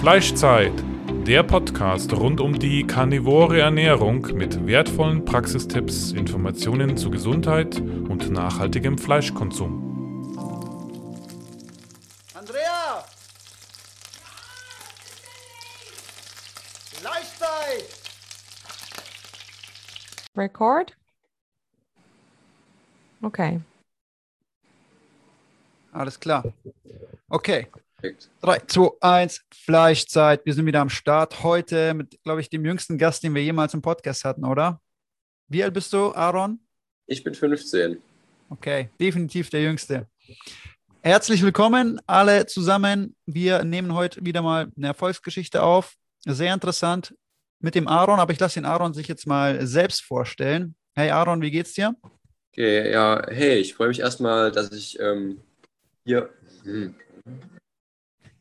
Fleischzeit, der Podcast rund um die karnivore Ernährung mit wertvollen Praxistipps, Informationen zu Gesundheit und nachhaltigem Fleischkonsum. Andrea! Fleischzeit! Record? Okay. Alles klar. Okay. Perfekt. 3, 2, 1, Fleischzeit. Wir sind wieder am Start. Heute mit, glaube ich, dem jüngsten Gast, den wir jemals im Podcast hatten, oder? Wie alt bist du, Aaron? Ich bin 15. Okay, definitiv der Jüngste. Herzlich willkommen alle zusammen. Wir nehmen heute wieder mal eine Erfolgsgeschichte auf. Sehr interessant mit dem Aaron, aber ich lasse den Aaron sich jetzt mal selbst vorstellen. Hey Aaron, wie geht's dir? Okay, ja, hey, ich freue mich erstmal, dass ich ähm, hier. Hm,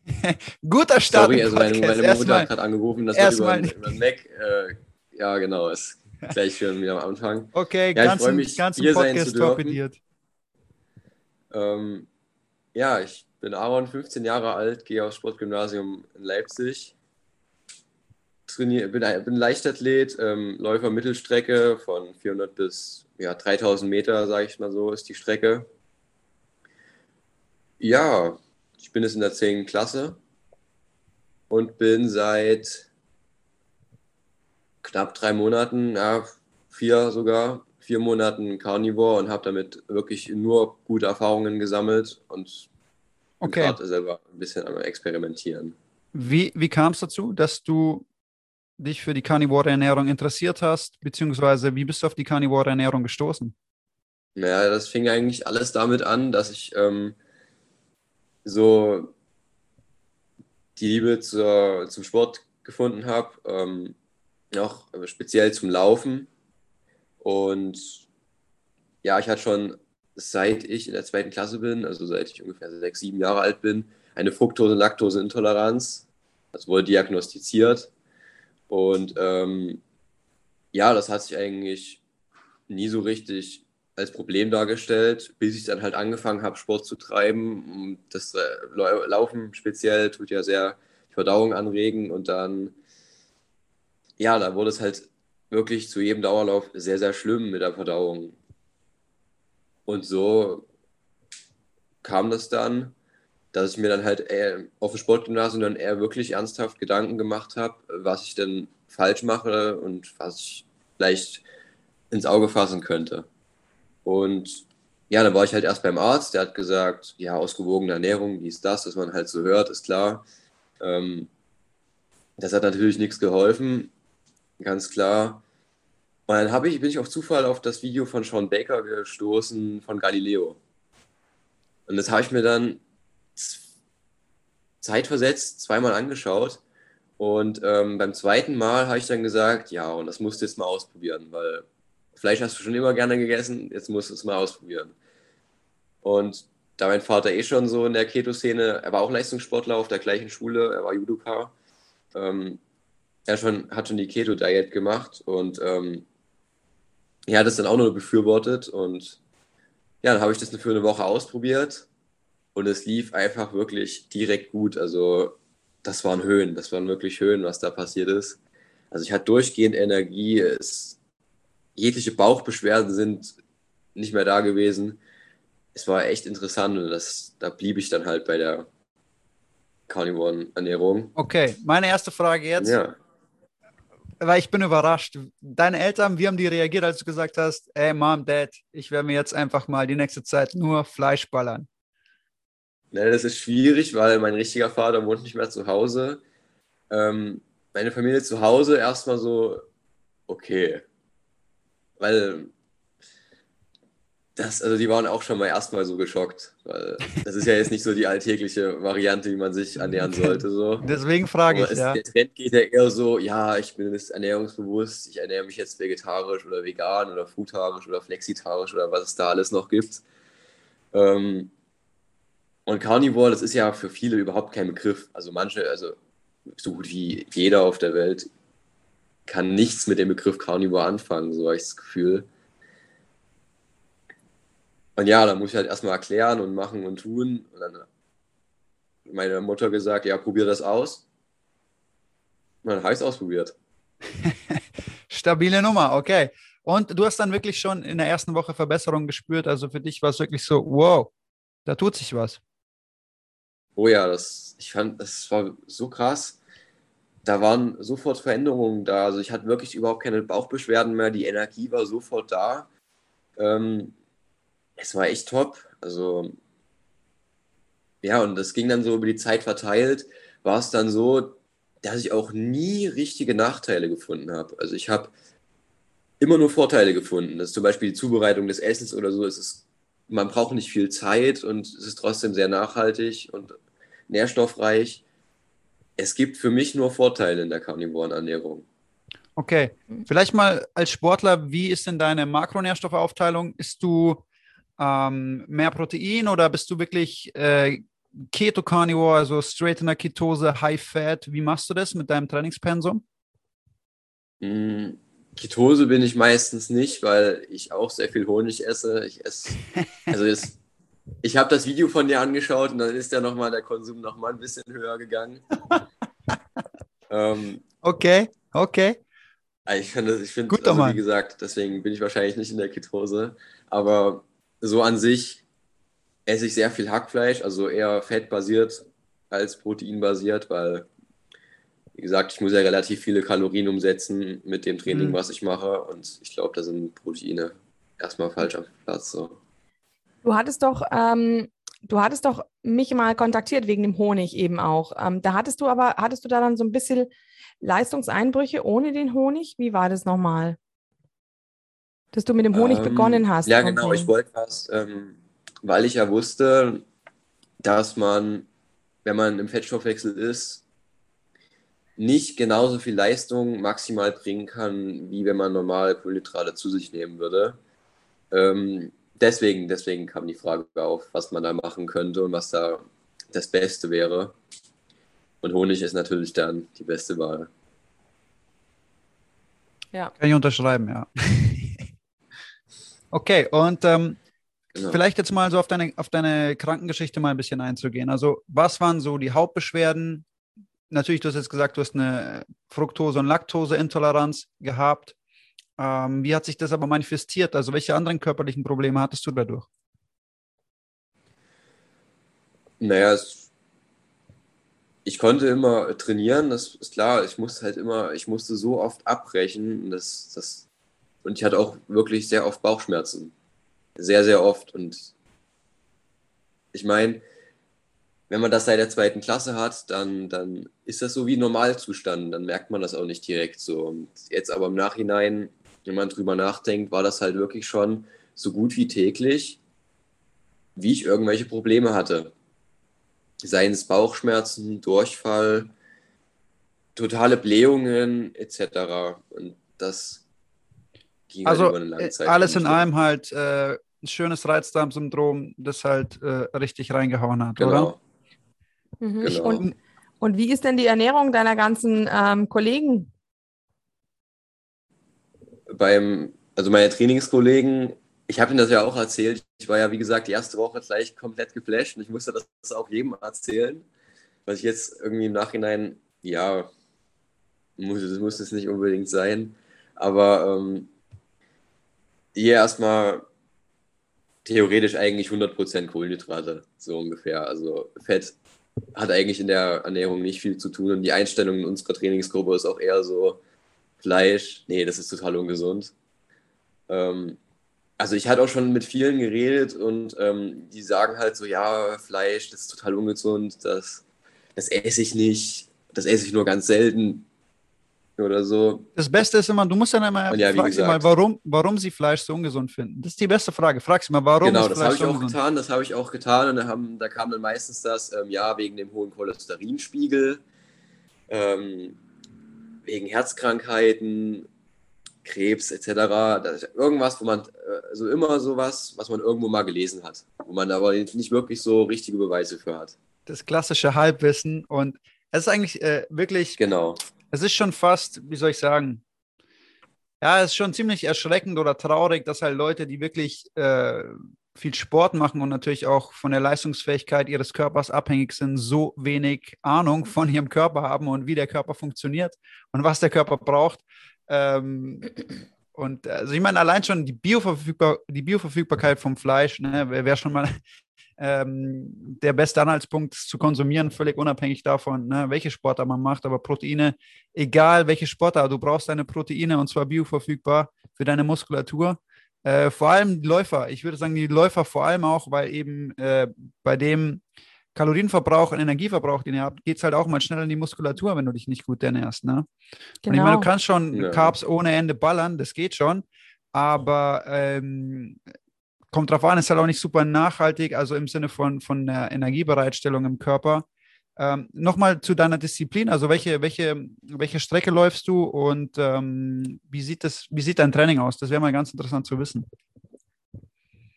Guter Start. sorry, also meine, meine Mutter Erstmal- hat gerade angerufen, das wird erstmal über, über den Mac. Äh, ja, genau, ist gleich schon wieder am Anfang. Okay, Ja, ich ganz, freu im- mich, ganz im hier sein Podcast torpediert. Ähm, ja, ich bin Aaron, 15 Jahre alt, gehe aufs Sportgymnasium in Leipzig. Trainier, bin, bin Leichtathlet, ähm, Läufer Mittelstrecke von 400 bis ja, 3000 Meter, sage ich mal so, ist die Strecke. Ja, ich bin jetzt in der 10. Klasse und bin seit knapp drei Monaten, ja, vier sogar, vier Monaten Carnivore und habe damit wirklich nur gute Erfahrungen gesammelt und Okay. gerade selber ein bisschen am Experimentieren. Wie, wie kam es dazu, dass du dich für die karnivore Ernährung interessiert hast, beziehungsweise wie bist du auf die karnivore Ernährung gestoßen? Naja, das fing eigentlich alles damit an, dass ich ähm, so die Liebe zur, zum Sport gefunden habe, ähm, auch speziell zum Laufen. Und ja, ich hatte schon seit ich in der zweiten Klasse bin, also seit ich ungefähr sechs, sieben Jahre alt bin, eine Fructose- und Laktoseintoleranz. Das wurde diagnostiziert. Und ähm, ja, das hat sich eigentlich nie so richtig als Problem dargestellt, bis ich dann halt angefangen habe, Sport zu treiben. Das äh, Lau- Laufen speziell tut ja sehr die Verdauung anregen und dann, ja, da wurde es halt wirklich zu jedem Dauerlauf sehr, sehr schlimm mit der Verdauung. Und so kam das dann, dass ich mir dann halt auf dem Sportgymnasium dann eher wirklich ernsthaft Gedanken gemacht habe, was ich denn falsch mache und was ich vielleicht ins Auge fassen könnte. Und ja, dann war ich halt erst beim Arzt, der hat gesagt, ja, ausgewogene Ernährung, dies, das, was man halt so hört, ist klar. Ähm, das hat natürlich nichts geholfen, ganz klar. Und dann ich, bin ich auf Zufall auf das Video von Sean Baker gestoßen von Galileo. Und das habe ich mir dann zeitversetzt zweimal angeschaut. Und ähm, beim zweiten Mal habe ich dann gesagt, ja, und das musst du jetzt mal ausprobieren, weil Fleisch hast du schon immer gerne gegessen, jetzt musst du es mal ausprobieren. Und da mein Vater eh schon so in der Keto-Szene, er war auch Leistungssportler auf der gleichen Schule, er war Judoka, ähm, er schon, hat schon die Keto-Diet gemacht und ähm, er hat es dann auch nur befürwortet und ja, dann habe ich das für eine Woche ausprobiert und es lief einfach wirklich direkt gut. Also das waren Höhen, das waren wirklich Höhen, was da passiert ist. Also ich hatte durchgehend Energie, es, jegliche Bauchbeschwerden sind nicht mehr da gewesen. Es war echt interessant und das, da blieb ich dann halt bei der Carnivoren-Ernährung. Okay, meine erste Frage jetzt, Ja. weil ich bin überrascht. Deine Eltern, wie haben die reagiert, als du gesagt hast, ey Mom, Dad, ich werde mir jetzt einfach mal die nächste Zeit nur Fleisch ballern? Ne, das ist schwierig, weil mein richtiger Vater wohnt nicht mehr zu Hause. Ähm, meine Familie zu Hause erstmal so, okay. Weil das, also die waren auch schon mal erstmal so geschockt. Weil das ist ja jetzt nicht so die alltägliche Variante, wie man sich ernähren sollte. So. Deswegen frage ich, es, ja. der Trend geht ja eher so, ja, ich bin jetzt ernährungsbewusst, ich ernähre mich jetzt vegetarisch oder vegan oder frutarisch oder flexitarisch oder was es da alles noch gibt. Ähm, und Carnivore, das ist ja für viele überhaupt kein Begriff. Also manche, also so gut wie jeder auf der Welt kann nichts mit dem Begriff Carnivore anfangen, so habe ich das Gefühl. Und ja, da muss ich halt erstmal erklären und machen und tun. Und dann hat meine Mutter gesagt, ja, probier das aus. Man habe ich ausprobiert. Stabile Nummer, okay. Und du hast dann wirklich schon in der ersten Woche Verbesserungen gespürt. Also für dich war es wirklich so, wow, da tut sich was. Oh ja, das, ich fand, das war so krass. Da waren sofort Veränderungen da. Also ich hatte wirklich überhaupt keine Bauchbeschwerden mehr. Die Energie war sofort da. Ähm, es war echt top. Also ja, und das ging dann so über die Zeit verteilt. War es dann so, dass ich auch nie richtige Nachteile gefunden habe. Also ich habe immer nur Vorteile gefunden. Das ist zum Beispiel die Zubereitung des Essens oder so. Es ist, man braucht nicht viel Zeit und es ist trotzdem sehr nachhaltig und nährstoffreich. Es gibt für mich nur Vorteile in der karnivoren Ernährung. Okay, vielleicht mal als Sportler, wie ist denn deine Makronährstoffaufteilung? Ist du ähm, mehr Protein oder bist du wirklich äh, Keto-Carnivore, also straight in der Ketose, High Fat? Wie machst du das mit deinem Trainingspensum? Mm, Ketose bin ich meistens nicht, weil ich auch sehr viel Honig esse. Ich esse, also es, ich habe das Video von dir angeschaut und dann ist ja nochmal der Konsum nochmal ein bisschen höher gegangen. ähm, okay, okay. Ich finde, ich finde, also, wie gesagt, deswegen bin ich wahrscheinlich nicht in der Ketose. Aber so an sich esse ich sehr viel Hackfleisch, also eher fettbasiert als proteinbasiert, weil, wie gesagt, ich muss ja relativ viele Kalorien umsetzen mit dem Training, mhm. was ich mache. Und ich glaube, da sind Proteine erstmal falsch am Platz. So. Du hattest doch, ähm, du hattest doch mich mal kontaktiert wegen dem Honig eben auch. Ähm, da hattest du aber, hattest du da dann so ein bisschen Leistungseinbrüche ohne den Honig? Wie war das nochmal? Dass du mit dem Honig ähm, begonnen hast. Ja, genau. Ich wollte was, ähm, weil ich ja wusste, dass man, wenn man im Fettstoffwechsel ist, nicht genauso viel Leistung maximal bringen kann, wie wenn man normal Kohlenhydrate zu sich nehmen würde. Ähm, deswegen, deswegen kam die Frage auf, was man da machen könnte und was da das Beste wäre. Und Honig ist natürlich dann die beste Wahl. Ja. Kann ich unterschreiben, ja. okay, und ähm, genau. vielleicht jetzt mal so auf deine, auf deine Krankengeschichte mal ein bisschen einzugehen. Also, was waren so die Hauptbeschwerden? Natürlich, du hast jetzt gesagt, du hast eine Fructose- und Laktoseintoleranz gehabt. Ähm, wie hat sich das aber manifestiert? Also, welche anderen körperlichen Probleme hattest du dadurch? Naja, es, ich konnte immer trainieren, das ist klar. Ich musste halt immer, ich musste so oft abbrechen. Das, das, und ich hatte auch wirklich sehr oft Bauchschmerzen. Sehr, sehr oft. Und ich meine, wenn man das seit der zweiten Klasse hat, dann, dann ist das so wie Normalzustand. Dann merkt man das auch nicht direkt so. Und jetzt aber im Nachhinein wenn man drüber nachdenkt, war das halt wirklich schon so gut wie täglich, wie ich irgendwelche Probleme hatte. Seien es Bauchschmerzen, Durchfall, totale Blähungen etc. Und das ging halt also, halt über eine lange äh, Zeit. Alles in allem halt äh, ein schönes Reizdarmsyndrom, das halt äh, richtig reingehauen hat, genau. oder? Mhm. Genau. Und, und wie ist denn die Ernährung deiner ganzen ähm, Kollegen? Beim, also meine Trainingskollegen, ich habe ihnen das ja auch erzählt. Ich war ja, wie gesagt, die erste Woche gleich komplett geflasht und ich musste das auch jedem erzählen. Was ich jetzt irgendwie im Nachhinein, ja, muss, muss es nicht unbedingt sein. Aber ähm, hier erstmal theoretisch eigentlich 100% Kohlenhydrate, so ungefähr. Also Fett hat eigentlich in der Ernährung nicht viel zu tun und die Einstellung in unserer Trainingsgruppe ist auch eher so, Fleisch, nee, das ist total ungesund. Ähm, also ich hatte auch schon mit vielen geredet und ähm, die sagen halt so, ja, Fleisch, das ist total ungesund, das, das esse ich nicht, das esse ich nur ganz selten oder so. Das Beste ist immer, du musst dann immer ja, frag sie mal, warum, warum sie Fleisch so ungesund finden. Das ist die beste Frage. Frag sie mal, warum Genau, das habe ich auch getan, das habe ich auch getan und da, haben, da kam dann meistens das, ähm, ja, wegen dem hohen Cholesterinspiegel. Ähm, wegen Herzkrankheiten, Krebs etc. irgendwas, wo man, also immer sowas, was man irgendwo mal gelesen hat, wo man aber nicht wirklich so richtige Beweise für hat. Das klassische Halbwissen und es ist eigentlich äh, wirklich, genau. Es ist schon fast, wie soll ich sagen, ja, es ist schon ziemlich erschreckend oder traurig, dass halt Leute, die wirklich äh, viel Sport machen und natürlich auch von der Leistungsfähigkeit ihres Körpers abhängig sind, so wenig Ahnung von ihrem Körper haben und wie der Körper funktioniert und was der Körper braucht. Ähm, und also ich meine, allein schon die, Bioverfügbar die Bioverfügbarkeit vom Fleisch ne, wäre wär schon mal ähm, der beste Anhaltspunkt zu konsumieren, völlig unabhängig davon, ne, welche Sportart man macht. Aber Proteine, egal welche Sportart, du brauchst deine Proteine und zwar bioverfügbar für deine Muskulatur. Äh, vor allem die Läufer. Ich würde sagen, die Läufer vor allem auch, weil eben äh, bei dem Kalorienverbrauch und Energieverbrauch, den ihr habt, geht es halt auch mal schnell in die Muskulatur, wenn du dich nicht gut ernährst. Ne? Genau. Und ich meine, du genau. kannst schon ja. Carbs ohne Ende ballern, das geht schon, aber ähm, kommt drauf an, ist halt auch nicht super nachhaltig, also im Sinne von, von der Energiebereitstellung im Körper. Ähm, Nochmal zu deiner Disziplin, also welche, welche, welche Strecke läufst du und ähm, wie, sieht das, wie sieht dein Training aus? Das wäre mal ganz interessant zu wissen.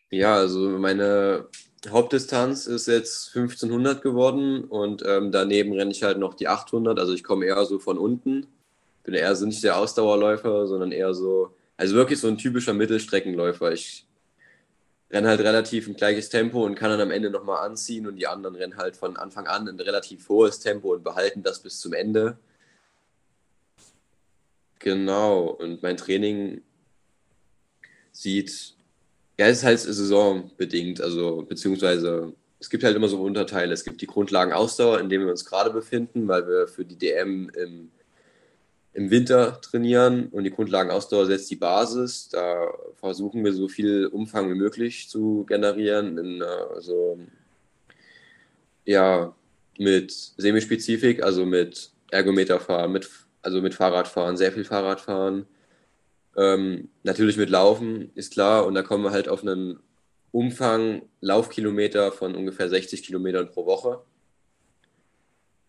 Ja, also meine Hauptdistanz ist jetzt 1500 geworden und ähm, daneben renne ich halt noch die 800, also ich komme eher so von unten. Bin eher so nicht der Ausdauerläufer, sondern eher so, also wirklich so ein typischer Mittelstreckenläufer. Ich renne halt relativ ein gleiches Tempo und kann dann am Ende nochmal anziehen und die anderen rennen halt von Anfang an ein relativ hohes Tempo und behalten das bis zum Ende. Genau, und mein Training sieht, ja, es ist halt saisonbedingt, also beziehungsweise es gibt halt immer so Unterteile. Es gibt die Grundlagen-Ausdauer, in denen wir uns gerade befinden, weil wir für die DM im im Winter trainieren und die Grundlagenausdauer setzt die Basis. Da versuchen wir so viel Umfang wie möglich zu generieren, in, also ja, mit Semispezifik, also mit Ergometerfahren, mit, also mit Fahrradfahren, sehr viel Fahrradfahren. Ähm, natürlich mit Laufen, ist klar, und da kommen wir halt auf einen Umfang Laufkilometer von ungefähr 60 Kilometern pro Woche.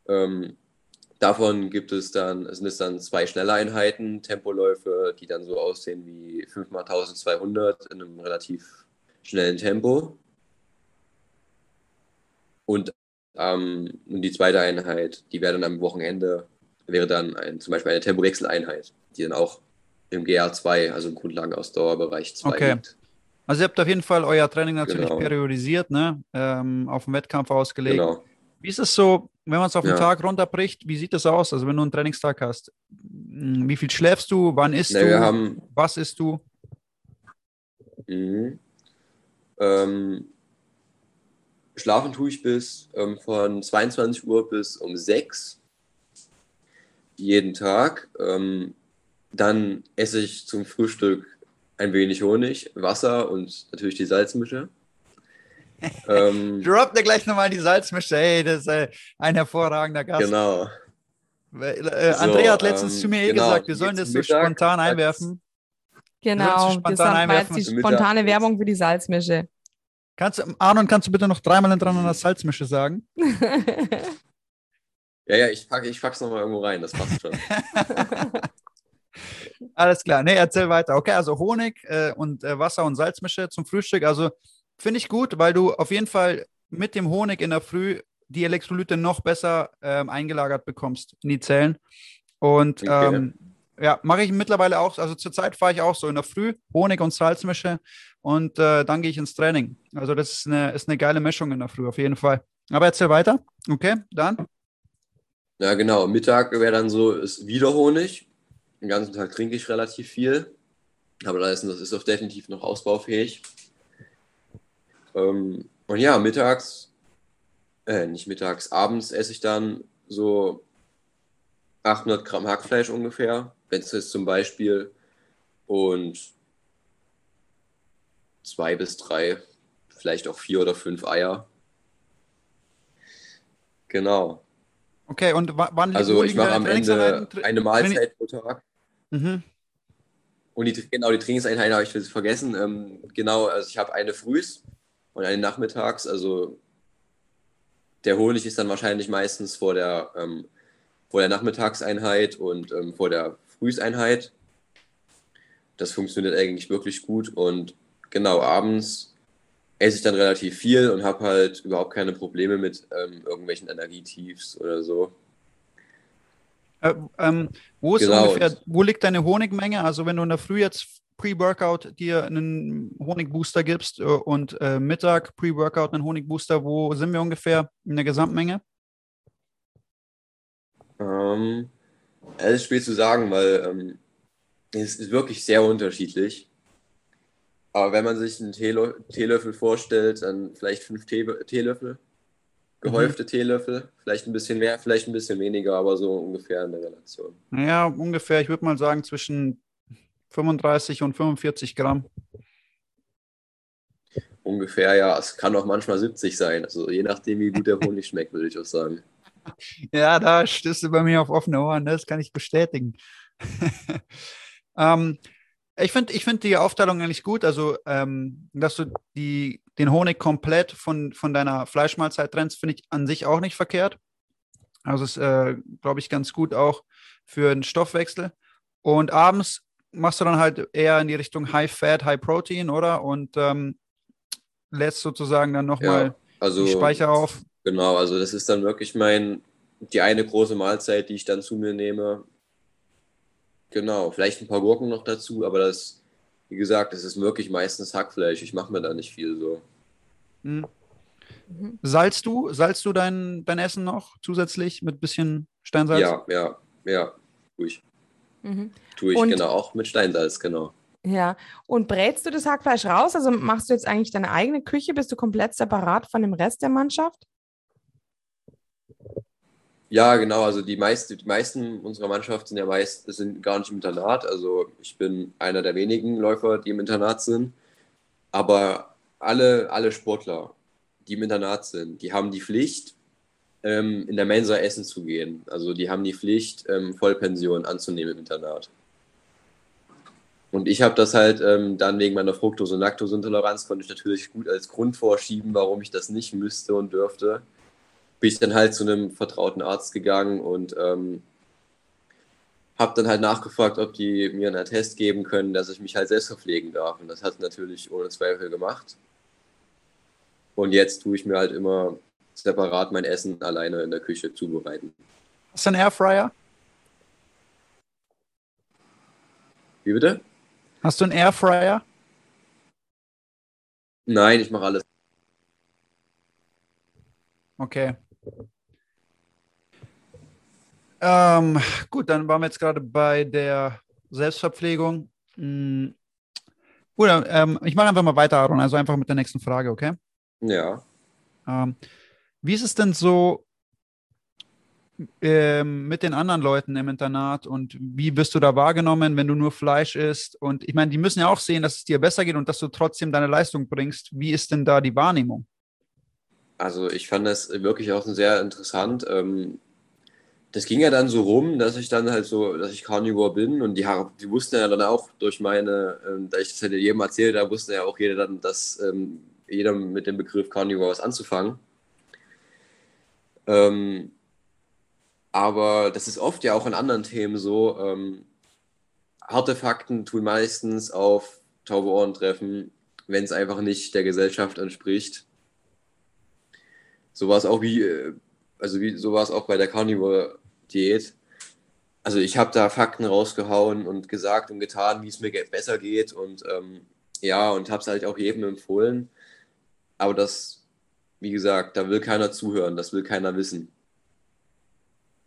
Ähm, Davon gibt es dann, sind es dann zwei Schnelleinheiten, Tempoläufe, die dann so aussehen wie 5x1200 in einem relativ schnellen Tempo. Und ähm, die zweite Einheit, die wäre dann am Wochenende, wäre dann ein, zum Beispiel eine Tempowechseleinheit, die dann auch im GR2, also im Grundlagenausdauerbereich 2 okay. liegt. Also ihr habt auf jeden Fall euer Training natürlich genau. periodisiert, ne? Ähm, auf den Wettkampf ausgelegt. Genau. Wie ist es so, wenn man es auf den ja. Tag runterbricht, wie sieht das aus? Also wenn du einen Trainingstag hast, hm, wie viel schläfst du, wann isst nee, du, haben, was isst du? Mhm. Ähm, schlafen tue ich bis ähm, von 22 Uhr bis um 6 jeden Tag. Ähm, dann esse ich zum Frühstück ein wenig Honig, Wasser und natürlich die Salzmische ähm, Drop dir gleich nochmal die Salzmische. Hey, das ist äh, ein hervorragender Gast. Genau. Äh, Andrea hat letztens ähm, zu mir eh genau, gesagt, wir sollen das so Mittag, spontan einwerfen. Genau, spontan das einwerfen. die spontane Mittag. Werbung für die Salzmische. Kannst, Arnon, kannst du bitte noch dreimal hintereinander Salzmische sagen? ja, ja, ich packe ich pack's nochmal irgendwo rein, das passt schon. Alles klar, nee, erzähl weiter. Okay, also Honig äh, und äh, Wasser und Salzmische zum Frühstück. Also Finde ich gut, weil du auf jeden Fall mit dem Honig in der Früh die Elektrolyte noch besser ähm, eingelagert bekommst in die Zellen. Und okay. ähm, ja, mache ich mittlerweile auch. Also zurzeit fahre ich auch so in der Früh Honig und Salzmische und äh, dann gehe ich ins Training. Also das ist eine, ist eine geile Mischung in der Früh, auf jeden Fall. Aber erzähl weiter. Okay, dann. Ja, genau. Mittag wäre dann so, ist wieder Honig. Den ganzen Tag trinke ich relativ viel. Aber das ist, das ist auch definitiv noch ausbaufähig. Ähm, und ja, mittags, äh, nicht mittags, abends esse ich dann so 800 Gramm Hackfleisch ungefähr, wenn es ist zum Beispiel, und zwei bis drei, vielleicht auch vier oder fünf Eier. Genau. Okay, und wann Also ich mache am Ende eine Mahlzeit pro Tag. Mhm. Und die, genau, die Trainingseinheit habe ich vergessen. Ähm, genau, also ich habe eine Frühs, und eine nachmittags. Also der Honig ist dann wahrscheinlich meistens vor der, ähm, vor der Nachmittagseinheit und ähm, vor der Frühseinheit. Das funktioniert eigentlich wirklich gut und genau abends esse ich dann relativ viel und habe halt überhaupt keine Probleme mit ähm, irgendwelchen Energietiefs oder so. Äh, ähm, wo, ist genau. ungefähr, wo liegt deine Honigmenge? Also wenn du in der Früh jetzt Pre-Workout dir einen Honigbooster gibst äh, und äh, Mittag Pre-Workout einen Honigbooster, wo sind wir ungefähr in der Gesamtmenge? Ähm, es ist schwer zu sagen, weil ähm, es ist wirklich sehr unterschiedlich. Aber wenn man sich einen Teelö Teelöffel vorstellt, dann vielleicht fünf Tee Teelöffel, gehäufte mhm. Teelöffel, vielleicht ein bisschen mehr, vielleicht ein bisschen weniger, aber so ungefähr in der Relation. Ja, ungefähr, ich würde mal sagen, zwischen 35 und 45 Gramm. Ungefähr, ja. Es kann auch manchmal 70 sein. Also je nachdem, wie gut der Honig schmeckt, würde ich auch sagen. Ja, da stößt du bei mir auf offene Ohren, das kann ich bestätigen. ähm, ich finde ich find die Aufteilung eigentlich gut, also ähm, dass du die, den Honig komplett von, von deiner Fleischmahlzeit trennst, finde ich an sich auch nicht verkehrt. Also ist, äh, glaube ich, ganz gut auch für den Stoffwechsel. Und abends machst du dann halt eher in die Richtung High Fat, High Protein, oder? Und ähm, lädst sozusagen dann nochmal ja, also, die Speicher auf. Genau, also das ist dann wirklich mein, die eine große Mahlzeit, die ich dann zu mir nehme. Genau, vielleicht ein paar Gurken noch dazu, aber das, wie gesagt, das ist wirklich meistens Hackfleisch. Ich mache mir da nicht viel so. Mhm. Salzt du, salzt du dein, dein Essen noch zusätzlich mit bisschen Steinsalz? Ja, ja, ja, ich. Mhm. Tue ich, Und, genau, auch mit Steinsalz, genau. Ja, und brätst du das Hackfleisch raus? Also machst du jetzt eigentlich deine eigene Küche? Bist du komplett separat von dem Rest der Mannschaft? Ja, genau. Also die, meiste, die meisten unserer Mannschaft sind ja meist sind gar nicht im Internat. Also ich bin einer der wenigen Läufer, die im Internat sind. Aber alle, alle Sportler, die im Internat sind, die haben die Pflicht, ähm, in der Mensa essen zu gehen. Also die haben die Pflicht, ähm, Vollpension anzunehmen im Internat. Und ich habe das halt ähm, dann wegen meiner Fructose- und Laktoseintoleranz konnte ich natürlich gut als Grund vorschieben, warum ich das nicht müsste und dürfte. Bin ich dann halt zu einem vertrauten Arzt gegangen und ähm, habe dann halt nachgefragt, ob die mir einen Attest geben können, dass ich mich halt selbst verpflegen darf. Und das hat natürlich ohne Zweifel gemacht. Und jetzt tue ich mir halt immer separat mein Essen alleine in der Küche zubereiten. Hast du einen Airfryer? Wie bitte? Hast du einen Airfryer? Nein, ich mache alles. Okay. Ähm, gut, dann waren wir jetzt gerade bei der Selbstverpflegung. Hm. Gut, ähm, ich mache einfach mal weiter, Aaron, also einfach mit der nächsten Frage, okay? Ja. Ähm, wie ist es denn so ähm, mit den anderen Leuten im Internat und wie wirst du da wahrgenommen, wenn du nur Fleisch isst? Und ich meine, die müssen ja auch sehen, dass es dir besser geht und dass du trotzdem deine Leistung bringst. Wie ist denn da die Wahrnehmung? Also ich fand das wirklich auch sehr interessant. Ähm, das ging ja dann so rum, dass ich dann halt so, dass ich Carnivore bin und die, die wussten ja dann auch durch meine, ähm, da ich das hätte jedem erzählt, da wusste ja auch jeder dann, dass ähm, jeder mit dem Begriff Carnivore was anzufangen. Ähm, aber das ist oft ja auch in anderen Themen so. Ähm, harte Fakten tun meistens auf taube Ohren treffen, wenn es einfach nicht der Gesellschaft entspricht. So war es auch wie, äh, also wie, so war es auch bei der Carnivore-Diät. Also ich habe da Fakten rausgehauen und gesagt und getan, wie es mir besser geht und ähm, ja, und habe es halt auch jedem empfohlen. Aber das, wie gesagt, da will keiner zuhören, das will keiner wissen.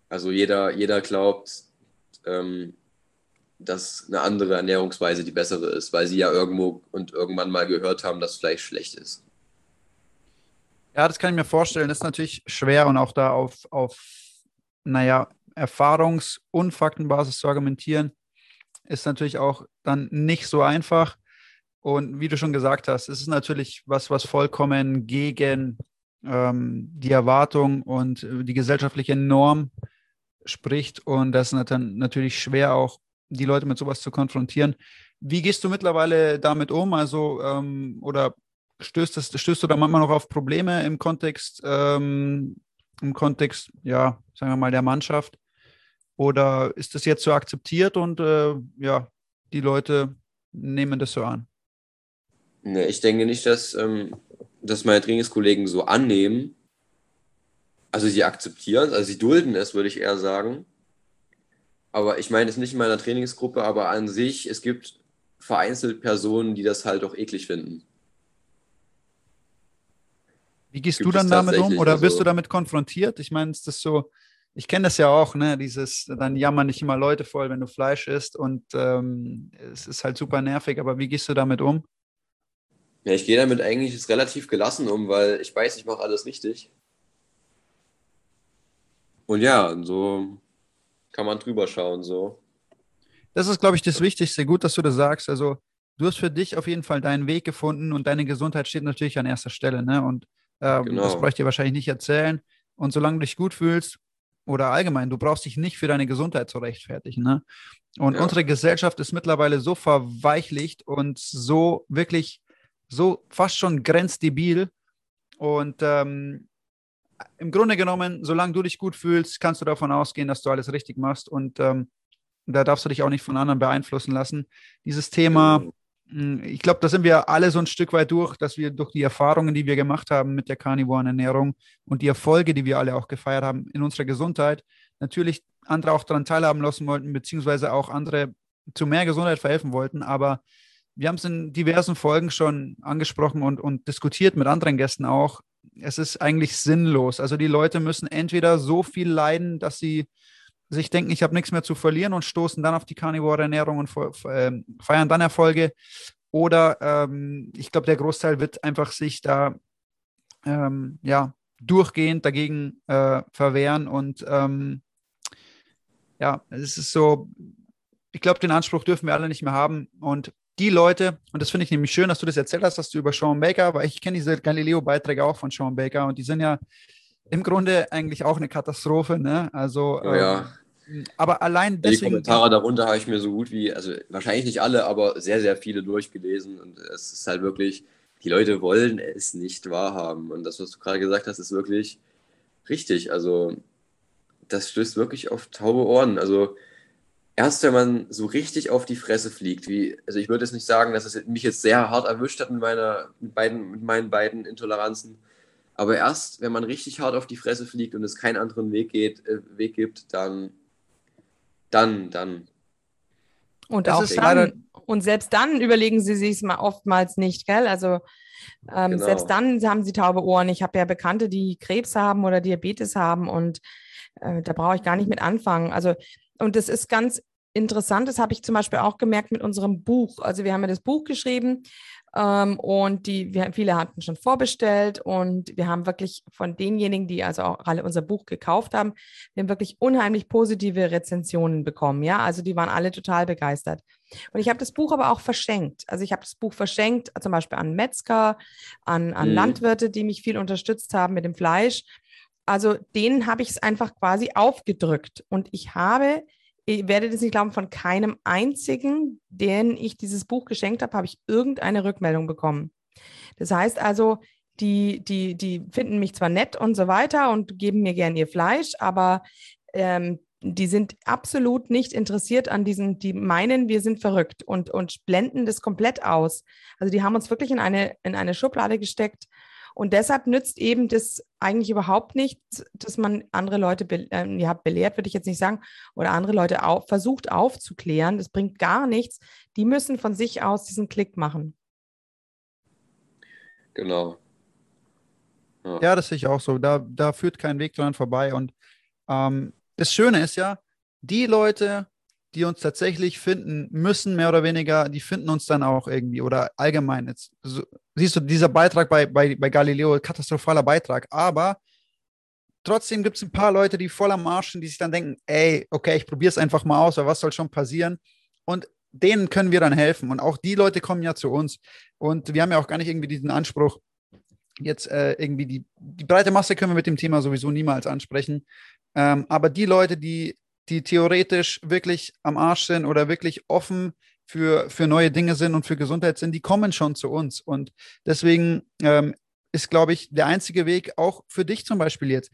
Also jeder, jeder glaubt, ähm, dass eine andere Ernährungsweise die bessere ist, weil sie ja irgendwo und irgendwann mal gehört haben, dass Fleisch schlecht ist. Ja, das kann ich mir vorstellen. Das ist natürlich schwer und auch da auf, auf naja, Erfahrungs- und Faktenbasis zu argumentieren, ist natürlich auch dann nicht so einfach. Und wie du schon gesagt hast, es ist natürlich was, was vollkommen gegen ähm, die Erwartung und die gesellschaftliche Norm spricht. Und das ist dann natürlich schwer, auch die Leute mit sowas zu konfrontieren. Wie gehst du mittlerweile damit um? Also, ähm, oder stößt, das, stößt du da manchmal noch auf Probleme im Kontext, ähm, im Kontext, ja, sagen wir mal, der Mannschaft? Oder ist das jetzt so akzeptiert und äh, ja, die Leute nehmen das so an? Nee, ich denke nicht, dass, ähm, dass meine Trainingskollegen so annehmen, also sie akzeptieren, also sie dulden es, würde ich eher sagen. Aber ich meine es nicht in meiner Trainingsgruppe, aber an sich, es gibt vereinzelt Personen, die das halt auch eklig finden. Wie gehst Gibt du dann damit um oder also, bist du damit konfrontiert? Ich meine, ist das so, ich kenne das ja auch, ne, dieses, dann jammern nicht immer Leute voll, wenn du Fleisch isst und ähm, es ist halt super nervig, aber wie gehst du damit um? Ja, ich gehe damit eigentlich relativ gelassen um, weil ich weiß, ich mache alles richtig. Und ja, so kann man drüber schauen, so. Das ist, glaube ich, das Wichtigste. Gut, dass du das sagst. Also, du hast für dich auf jeden Fall deinen Weg gefunden und deine Gesundheit steht natürlich an erster Stelle, ne? Und ähm, genau. das brauche ich dir wahrscheinlich nicht erzählen. Und solange du dich gut fühlst oder allgemein, du brauchst dich nicht für deine Gesundheit zu rechtfertigen, ne? Und ja. unsere Gesellschaft ist mittlerweile so verweichlicht und so wirklich, so fast schon grenzdebil. Und ähm, im Grunde genommen, solange du dich gut fühlst, kannst du davon ausgehen, dass du alles richtig machst und ähm, da darfst du dich auch nicht von anderen beeinflussen lassen. Dieses Thema, hm, ich glaube, da sind wir alle so ein Stück weit durch, dass wir durch die Erfahrungen, die wir gemacht haben mit der carnivoren Ernährung und die Erfolge, die wir alle auch gefeiert haben in unserer Gesundheit, natürlich andere auch daran teilhaben lassen wollten, beziehungsweise auch andere zu mehr Gesundheit verhelfen wollten. Aber wir haben es in diversen Folgen schon angesprochen und, und diskutiert mit anderen Gästen auch es ist eigentlich sinnlos. Also die Leute müssen entweder so viel leiden, dass sie sich denken, ich habe nichts mehr zu verlieren und stoßen dann auf die Carnivore-Ernährung und ähm, feiern dann Erfolge. Oder ähm, ich glaube, der Großteil wird einfach sich da ähm, ja, durchgehend dagegen äh, verwehren. Und ähm, ja, es ist so, ich glaube, den Anspruch dürfen wir alle nicht mehr haben. Und die Leute, und das finde ich nämlich schön, dass du das erzählt hast, dass du über Sean Baker, weil ich kenne diese Galileo-Beiträge auch von Sean Baker und die sind ja im Grunde eigentlich auch eine Katastrophe, ne? Also, ja. Ähm, aber allein deswegen. Die Kommentare darunter habe ich mir so gut wie, also wahrscheinlich nicht alle, aber sehr, sehr viele durchgelesen und es ist halt wirklich, die Leute wollen es nicht wahrhaben und das, was du gerade gesagt hast, ist wirklich richtig. Also, das stößt wirklich auf taube Ohren. Also, erst wenn man so richtig auf die Fresse fliegt, wie, also ich würde jetzt nicht sagen, dass es mich jetzt sehr hart erwischt hat mit, meiner, mit, beiden, mit meinen beiden Intoleranzen, aber erst wenn man richtig hart auf die Fresse fliegt und es keinen anderen Weg, geht, äh, Weg gibt, dann, dann, dann. Und auch dann, und selbst dann überlegen sie sich mal oftmals nicht, gell? Also ähm, genau. selbst dann haben sie taube Ohren. Ich habe ja Bekannte, die Krebs haben oder Diabetes haben und äh, da brauche ich gar nicht mit anfangen. Also und das ist ganz interessant, das habe ich zum Beispiel auch gemerkt mit unserem Buch. Also wir haben ja das Buch geschrieben ähm, und die, wir, viele hatten schon vorbestellt und wir haben wirklich von denjenigen, die also auch alle unser Buch gekauft haben, wir haben wirklich unheimlich positive Rezensionen bekommen. Ja, also die waren alle total begeistert. Und ich habe das Buch aber auch verschenkt. Also ich habe das Buch verschenkt, zum Beispiel an Metzger, an, an mhm. Landwirte, die mich viel unterstützt haben mit dem Fleisch. Also denen habe ich es einfach quasi aufgedrückt. Und ich habe ihr werdet es nicht glauben, von keinem einzigen, den ich dieses Buch geschenkt habe, habe ich irgendeine Rückmeldung bekommen. Das heißt also, die, die, die finden mich zwar nett und so weiter und geben mir gern ihr Fleisch, aber ähm, die sind absolut nicht interessiert an diesen, die meinen, wir sind verrückt und, und blenden das komplett aus. Also die haben uns wirklich in eine, in eine Schublade gesteckt und deshalb nützt eben das eigentlich überhaupt nichts, dass man andere Leute be äh, ja, belehrt, würde ich jetzt nicht sagen, oder andere Leute auf, versucht aufzuklären. Das bringt gar nichts. Die müssen von sich aus diesen Klick machen. Genau. Ja, ja das sehe ich auch so. Da, da führt kein Weg dran vorbei. Und ähm, das Schöne ist ja, die Leute, die uns tatsächlich finden müssen, mehr oder weniger, die finden uns dann auch irgendwie oder allgemein. Jetzt, so, siehst du, dieser Beitrag bei, bei, bei Galileo, katastrophaler Beitrag, aber trotzdem gibt es ein paar Leute, die voll am Arsch sind, die sich dann denken, ey, okay, ich probiere es einfach mal aus, aber was soll schon passieren? Und denen können wir dann helfen. Und auch die Leute kommen ja zu uns. Und wir haben ja auch gar nicht irgendwie diesen Anspruch, jetzt äh, irgendwie die, die breite Masse können wir mit dem Thema sowieso niemals ansprechen. Ähm, aber die Leute, die die theoretisch wirklich am Arsch sind oder wirklich offen für, für neue Dinge sind und für Gesundheit sind, die kommen schon zu uns. Und deswegen ähm, ist, glaube ich, der einzige Weg auch für dich zum Beispiel jetzt.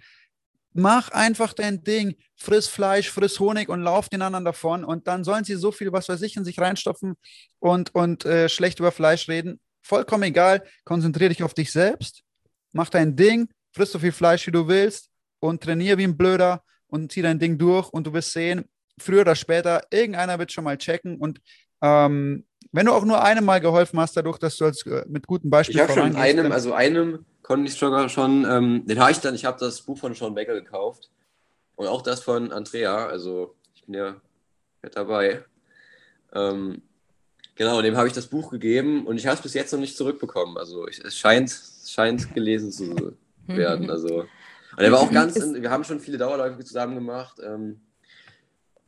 Mach einfach dein Ding, friss Fleisch, friss Honig und lauf den anderen davon und dann sollen sie so viel, was weiß ich, in sich reinstopfen und, und äh, schlecht über Fleisch reden. Vollkommen egal, konzentriere dich auf dich selbst, mach dein Ding, friss so viel Fleisch, wie du willst und trainiere wie ein Blöder und zieh dein Ding durch und du wirst sehen, früher oder später, irgendeiner wird schon mal checken und ähm, Wenn du auch nur einem mal geholfen hast, dadurch, dass du als, äh, mit guten Beispielen Ich habe schon einem, also einem konnte ich sogar schon, ähm, den habe ich dann, ich habe das Buch von Sean Becker gekauft und auch das von Andrea, also ich bin ja mit dabei. Ähm, genau, dem habe ich das Buch gegeben und ich habe es bis jetzt noch nicht zurückbekommen. Also ich, es scheint, es scheint gelesen zu werden. Also und er war auch ganz, in, wir haben schon viele Dauerläufe zusammen gemacht. Ähm,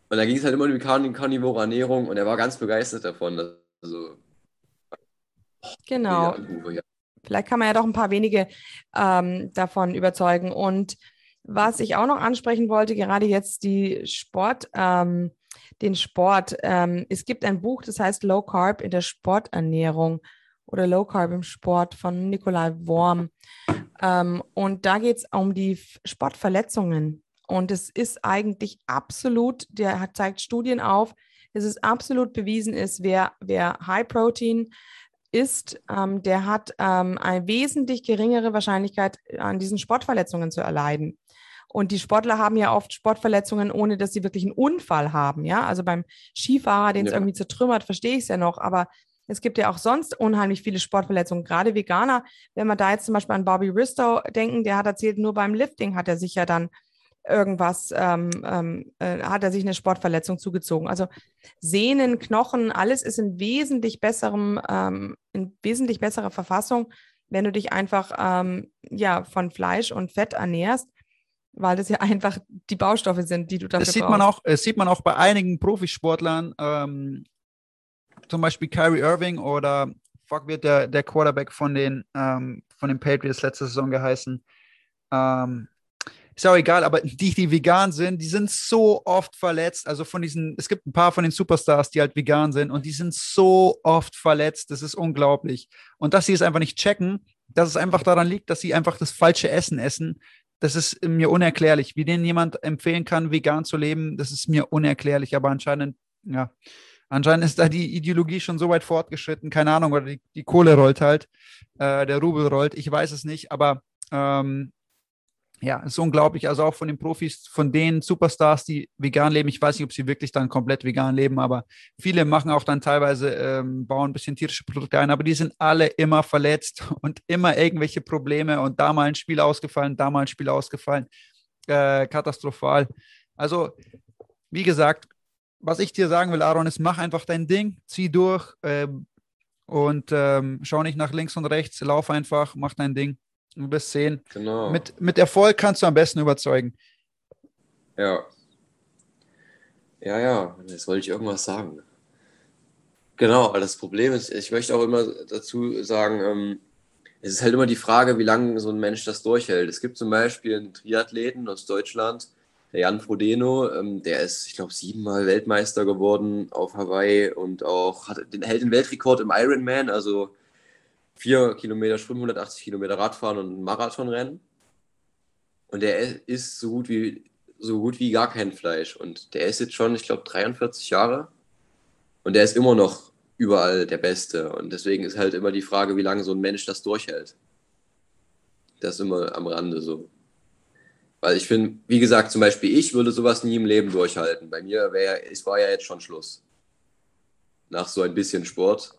und da ging es halt immer um die karnivore Ernährung und er war ganz begeistert davon. Also, genau. Vielleicht kann man ja doch ein paar wenige ähm, davon überzeugen. Und was ich auch noch ansprechen wollte, gerade jetzt die Sport, ähm, den Sport. Ähm, es gibt ein Buch, das heißt Low Carb in der Sporternährung oder Low Carb im Sport von Nikolai Worm. Ähm, und da geht es um die Sportverletzungen. Und es ist eigentlich absolut, der hat, zeigt Studien auf, es ist absolut bewiesen ist, wer, wer High Protein isst, ähm, der hat ähm, eine wesentlich geringere Wahrscheinlichkeit, an diesen Sportverletzungen zu erleiden. Und die Sportler haben ja oft Sportverletzungen, ohne dass sie wirklich einen Unfall haben. Ja, also beim Skifahrer, den es ja. irgendwie zertrümmert, verstehe ich es ja noch. Aber es gibt ja auch sonst unheimlich viele Sportverletzungen, gerade Veganer. Wenn wir da jetzt zum Beispiel an Bobby Ristow denken, der hat erzählt, nur beim Lifting hat er sich ja dann irgendwas, ähm, ähm, äh, hat er sich eine Sportverletzung zugezogen. Also Sehnen, Knochen, alles ist in wesentlich besserem, ähm, in wesentlich besserer Verfassung, wenn du dich einfach ähm, ja von Fleisch und Fett ernährst, weil das ja einfach die Baustoffe sind, die du dafür das sieht brauchst. Man auch, das sieht man auch bei einigen Profisportlern, ähm, zum Beispiel Kyrie Irving oder fuck wird der, der Quarterback von den, ähm, von den Patriots letzte Saison geheißen. Ähm, ist auch egal, aber die, die vegan sind, die sind so oft verletzt. Also von diesen, es gibt ein paar von den Superstars, die halt vegan sind und die sind so oft verletzt. Das ist unglaublich. Und dass sie es einfach nicht checken, dass es einfach daran liegt, dass sie einfach das falsche Essen essen. Das ist mir unerklärlich. Wie denen jemand empfehlen kann, vegan zu leben, das ist mir unerklärlich. Aber anscheinend, ja, anscheinend ist da die Ideologie schon so weit fortgeschritten. Keine Ahnung, oder die, die Kohle rollt halt, äh, der Rubel rollt. Ich weiß es nicht, aber ähm, ja, ist unglaublich. Also auch von den Profis, von den Superstars, die vegan leben. Ich weiß nicht, ob sie wirklich dann komplett vegan leben, aber viele machen auch dann teilweise, ähm, bauen ein bisschen tierische Produkte ein, aber die sind alle immer verletzt und immer irgendwelche Probleme und da mal ein Spiel ausgefallen, da mal ein Spiel ausgefallen. Äh, katastrophal. Also, wie gesagt, was ich dir sagen will, Aaron, ist, mach einfach dein Ding, zieh durch äh, und ähm, schau nicht nach links und rechts, lauf einfach, mach dein Ding Du bist zehn. Genau. Mit, mit Erfolg kannst du am besten überzeugen. Ja. Ja, ja, jetzt wollte ich irgendwas sagen. Genau, aber das Problem ist, ich möchte auch immer dazu sagen, ähm, es ist halt immer die Frage, wie lange so ein Mensch das durchhält. Es gibt zum Beispiel einen Triathleten aus Deutschland, der Jan Frodeno, ähm, der ist, ich glaube, siebenmal Weltmeister geworden auf Hawaii und auch hat den, hält den Weltrekord im Ironman, also vier Kilometer Schwimmen, 180 Kilometer Radfahren und Marathonrennen. Und der isst so gut wie so gut wie gar kein Fleisch. Und der ist jetzt schon, ich glaube, 43 Jahre. Und der ist immer noch überall der Beste. Und deswegen ist halt immer die Frage, wie lange so ein Mensch das durchhält. Das ist immer am Rande so. Weil ich finde, wie gesagt, zum Beispiel ich würde sowas nie im Leben durchhalten. Bei mir wäre, es war ja jetzt schon Schluss. Nach so ein bisschen Sport.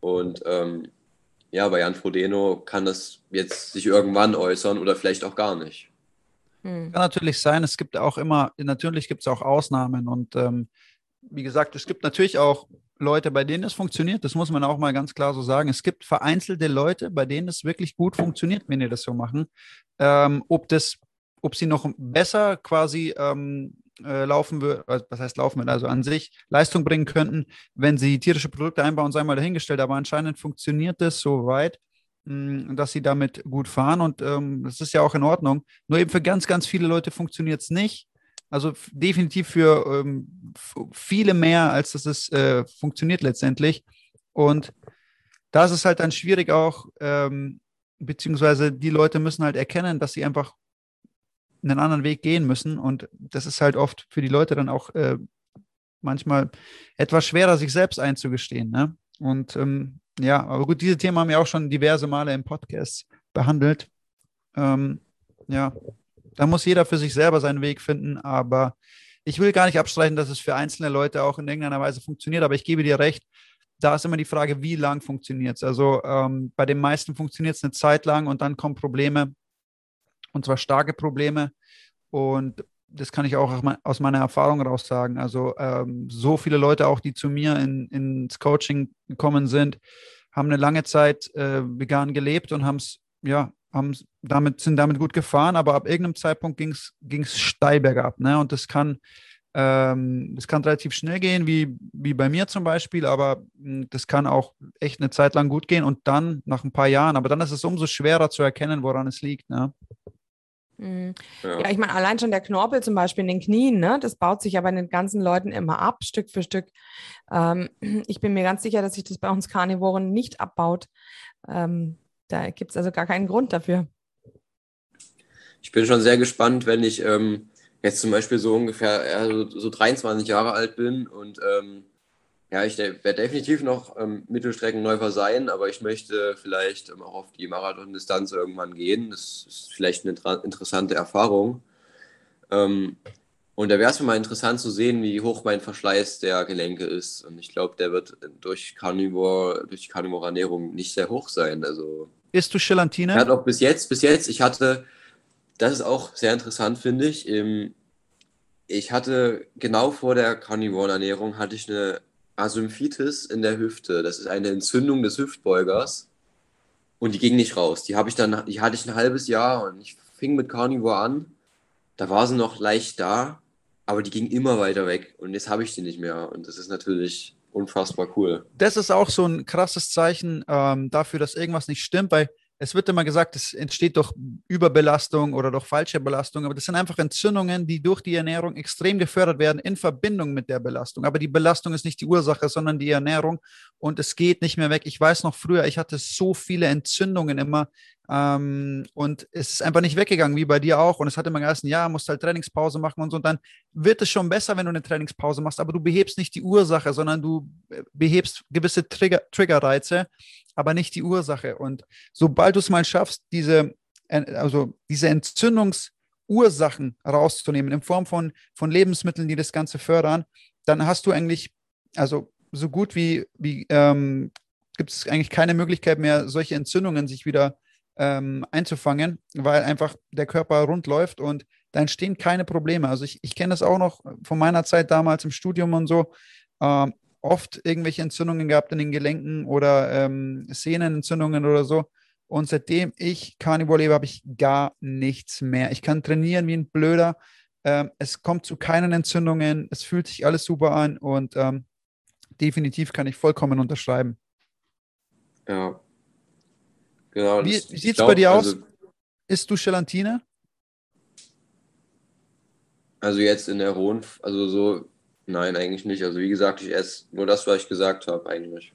Und ähm, ja, bei Jan Frodeno kann das jetzt sich irgendwann äußern oder vielleicht auch gar nicht. Hm. Kann natürlich sein, es gibt auch immer, natürlich gibt es auch Ausnahmen und ähm, wie gesagt, es gibt natürlich auch Leute, bei denen es funktioniert, das muss man auch mal ganz klar so sagen. Es gibt vereinzelte Leute, bei denen es wirklich gut funktioniert, wenn die das so machen. Ähm, ob das, ob sie noch besser quasi ähm, äh, laufen würden, was heißt laufen würden, also an sich Leistung bringen könnten, wenn sie tierische Produkte einbauen, sei mal dahingestellt. Aber anscheinend funktioniert das so weit, mh, mm, dass sie damit gut fahren und ähm, das ist ja auch in Ordnung. Nur eben für ganz, ganz viele Leute funktioniert es nicht. Also definitiv für ähm, viele mehr, als dass es äh, funktioniert letztendlich. Und da ist halt dann schwierig auch, ähm, beziehungsweise die Leute müssen halt erkennen, dass sie einfach einen anderen Weg gehen müssen. Und das ist halt oft für die Leute dann auch äh, manchmal etwas schwerer, sich selbst einzugestehen. Ne? Und ähm, ja, aber gut, diese Themen haben wir auch schon diverse Male im Podcast behandelt. Ähm, ja, da muss jeder für sich selber seinen Weg finden, aber ich will gar nicht abstreiten, dass es für einzelne Leute auch in irgendeiner Weise funktioniert, aber ich gebe dir recht, da ist immer die Frage, wie lang funktioniert es. Also ähm, bei den meisten funktioniert es eine Zeit lang und dann kommen Probleme, und zwar starke Probleme. Und das kann ich auch aus meiner Erfahrung raus sagen. Also ähm, so viele Leute auch, die zu mir in, ins Coaching gekommen sind, haben eine lange Zeit äh, vegan gelebt und haben es, ja, haben damit, sind damit gut gefahren, aber ab irgendeinem Zeitpunkt ging es steil bergab. Ne? Und das kann, ähm, das kann relativ schnell gehen, wie, wie bei mir zum Beispiel, aber mh, hm, das kann auch echt eine Zeit lang gut gehen und dann nach ein paar Jahren, aber dann ist es umso schwerer zu erkennen, woran es liegt. Ne? Mhm. Ja. ja. ich meine, allein schon der Knorpel zum Beispiel in den Knien, ne, das baut sich ja bei den ganzen Leuten immer ab, Stück für Stück. Ähm, ich bin mir ganz sicher, dass sich das bei uns Karnivoren nicht abbaut. Ähm, da gibt es also gar keinen Grund dafür. Ich bin schon sehr gespannt, wenn ich ähm, jetzt zum Beispiel so ungefähr also so 23 Jahre alt bin und ähm, ja, ich werde definitiv noch ähm, Mittelstreckenläufer sein, aber ich möchte vielleicht ähm, auch auf die Marathondistanz irgendwann gehen. Das ist vielleicht eine interessante Erfahrung. Ähm, und da wäre es mir mal interessant zu sehen, wie hoch mein Verschleiß der Gelenke ist. Und ich glaube, der wird durch Carnivore, durch Carnivore Ernährung nicht sehr hoch sein. Also Isst du Gelatine? Hat auch bis jetzt, bis jetzt, ich hatte, das ist auch sehr interessant, finde ich. Ich hatte genau vor der Carnivore Ernährung hatte ich eine Asymphitis in der Hüfte. Das ist eine Entzündung des Hüftbeugers. Und die ging nicht raus. Die habe ich dann, die hatte ich ein halbes Jahr und ich fing mit Carnivore an. Da war sie noch leicht da, aber die ging immer weiter weg. Und jetzt habe ich die nicht mehr. Und das ist natürlich unfassbar cool. Das ist auch so ein krasses Zeichen ähm, dafür, dass irgendwas nicht stimmt, weil es wird immer gesagt, es entsteht durch Überbelastung oder durch falsche Belastung, aber das sind einfach Entzündungen, die durch die Ernährung extrem gefördert werden in Verbindung mit der Belastung. Aber die Belastung ist nicht die Ursache, sondern die Ernährung und es geht nicht mehr weg. Ich weiß noch früher, ich hatte so viele Entzündungen immer ähm, und es ist einfach nicht weggegangen, wie bei dir auch. Und es hat immer geheißen, ja, musst halt Trainingspause machen und so. Und dann wird es schon besser, wenn du eine Trainingspause machst, aber du behebst nicht die Ursache, sondern du äh, behebst gewisse Trigger, Triggerreize aber nicht die Ursache. Und sobald du es mal schaffst, diese, also diese Entzündungsursachen rauszunehmen in Form von, von Lebensmitteln, die das Ganze fördern, dann hast du eigentlich, also so gut wie, wie ähm, gibt es eigentlich keine Möglichkeit mehr, solche Entzündungen sich wieder ähm, einzufangen, weil einfach der Körper rund läuft und da entstehen keine Probleme. Also ich, ich kenne das auch noch von meiner Zeit damals im Studium und so. Ähm, oft irgendwelche Entzündungen gehabt in den Gelenken oder ähm, Sehnenentzündungen oder so. Und seitdem ich Carnivore lebe, habe ich gar nichts mehr. Ich kann trainieren wie ein Blöder. Ähm, es kommt zu keinen Entzündungen. Es fühlt sich alles super an und ähm, definitiv kann ich vollkommen unterschreiben. Ja. Genau. Wie, wie sieht es bei dir aus? Also, Isst du Gelatine? Also jetzt in der hohen, also so Nein, eigentlich nicht. Also wie gesagt, ich esse nur das, was ich gesagt habe, eigentlich.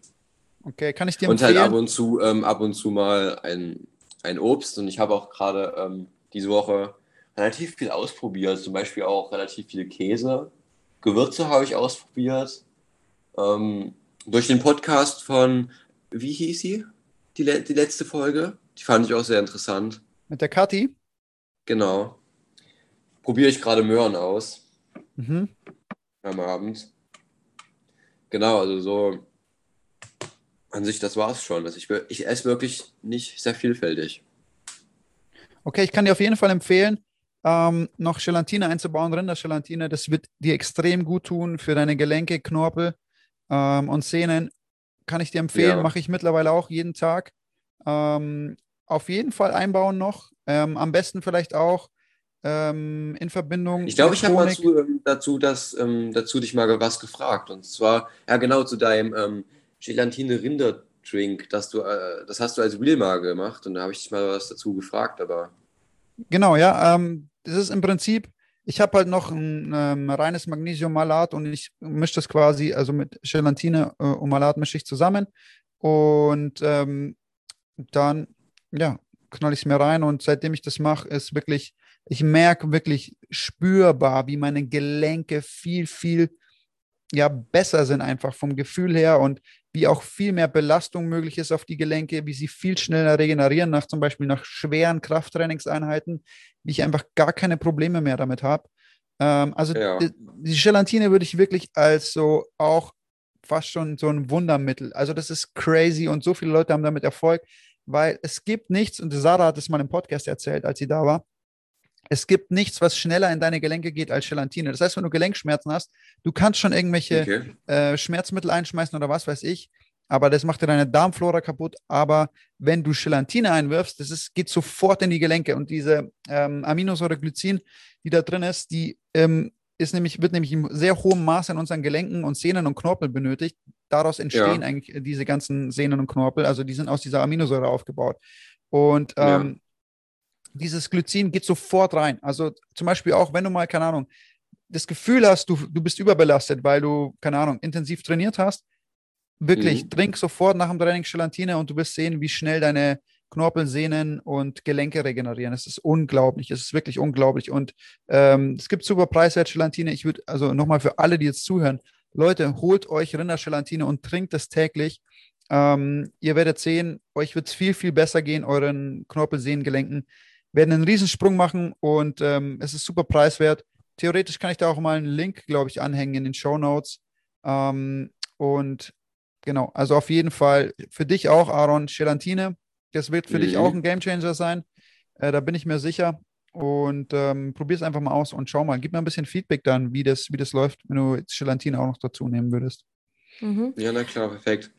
Okay, kann ich dir empfehlen? Und halt ab und zu, ähm, ab und zu mal ein, ein Obst. Und ich habe auch gerade ähm, diese Woche relativ viel ausprobiert. Zum Beispiel auch relativ viele Käse. Gewürze habe ich ausprobiert. Ähm, durch den Podcast von, wie hieß sie? Die, die letzte Folge. Die fand ich auch sehr interessant. Mit der Kathi? Genau. Probiere ich gerade Möhren aus. Mhm am Abend. Genau, also so an sich, das war es schon. Also ich, ich esse wirklich nicht sehr vielfältig. Okay, ich kann dir auf jeden Fall empfehlen, ähm, noch Gelatine einzubauen, Rindergelatine. Das wird dir extrem gut tun für deine Gelenke, Knorpel ähm, und Sehnen. Kann ich dir empfehlen, ja. mache ich mittlerweile auch jeden Tag. Ähm, auf jeden Fall einbauen noch. Ähm, am besten vielleicht auch ähm, in Verbindung. Ich glaube, ich habe dazu, ähm, dazu, das, ähm, dazu dich mal was gefragt. Und zwar, ja genau, zu deinem ähm, Gelatine Rinder Drink, dass du, äh, das hast du als Real mal gemacht und da habe ich dich mal was dazu gefragt, aber. Genau, ja. Ähm, das ist im Prinzip, ich habe halt noch ein ähm, reines Magnesiummalat und ich mische das quasi, also mit Gelatine äh, und Malat mische ich zusammen. Und ähm, dann, ja, knall ich es mir rein und seitdem ich das mache, ist wirklich ich merke wirklich spürbar, wie meine Gelenke viel, viel ja, besser sind einfach vom Gefühl her und wie auch viel mehr Belastung möglich ist auf die Gelenke, wie sie viel schneller regenerieren, nach zum Beispiel nach schweren Krafttrainingseinheiten, wie ich einfach gar keine Probleme mehr damit habe. Ähm, also ja. die, die Gelatine würde ich wirklich als so auch fast schon so ein Wundermittel. Also das ist crazy und so viele Leute haben damit Erfolg, weil es gibt nichts, und Sarah hat es mal im Podcast erzählt, als sie da war, es gibt nichts, was schneller in deine Gelenke geht als Gelatine. Das heißt, wenn du Gelenkschmerzen hast, du kannst schon irgendwelche okay. äh, Schmerzmittel einschmeißen oder was weiß ich, aber das macht dir deine Darmflora kaputt. Aber wenn du Gelatine einwirfst, das ist, geht sofort in die Gelenke und diese ähm, Aminosäure Glycin, die da drin ist, die ähm, ist nämlich, wird nämlich in sehr hohem Maße in unseren Gelenken und Sehnen und Knorpel benötigt. Daraus entstehen ja. eigentlich diese ganzen Sehnen und Knorpel. Also die sind aus dieser Aminosäure aufgebaut. Und ähm, ja. Dieses Glycin geht sofort rein. Also zum Beispiel auch, wenn du mal, keine Ahnung, das Gefühl hast, du, du bist überbelastet, weil du, keine Ahnung, intensiv trainiert hast, wirklich, mhm. trink sofort nach dem Training Gelatine und du wirst sehen, wie schnell deine Knorpel, Sehnen und Gelenke regenerieren. Es ist unglaublich. Es ist wirklich unglaublich. Und ähm, es gibt super preiswert Gelatine. Ich würde, also nochmal für alle, die jetzt zuhören, Leute, holt euch Rindergelatine und trinkt es täglich. Ähm, ihr werdet sehen, euch wird es viel, viel besser gehen, euren Knorpel, Sehnen, Gelenken werden einen Riesensprung machen und ähm, es ist super preiswert. Theoretisch kann ich da auch mal einen Link, glaube ich, anhängen in den Show Notes. Ähm, und genau, also auf jeden Fall für dich auch, Aaron, Gelatine das wird für mhm. dich auch ein Gamechanger sein. Äh, da bin ich mir sicher. Und ähm, probier es einfach mal aus und schau mal. Gib mir ein bisschen Feedback dann, wie das, wie das läuft, wenn du jetzt Gelatine auch noch dazu nehmen würdest. Mhm. Ja, na klar, perfekt.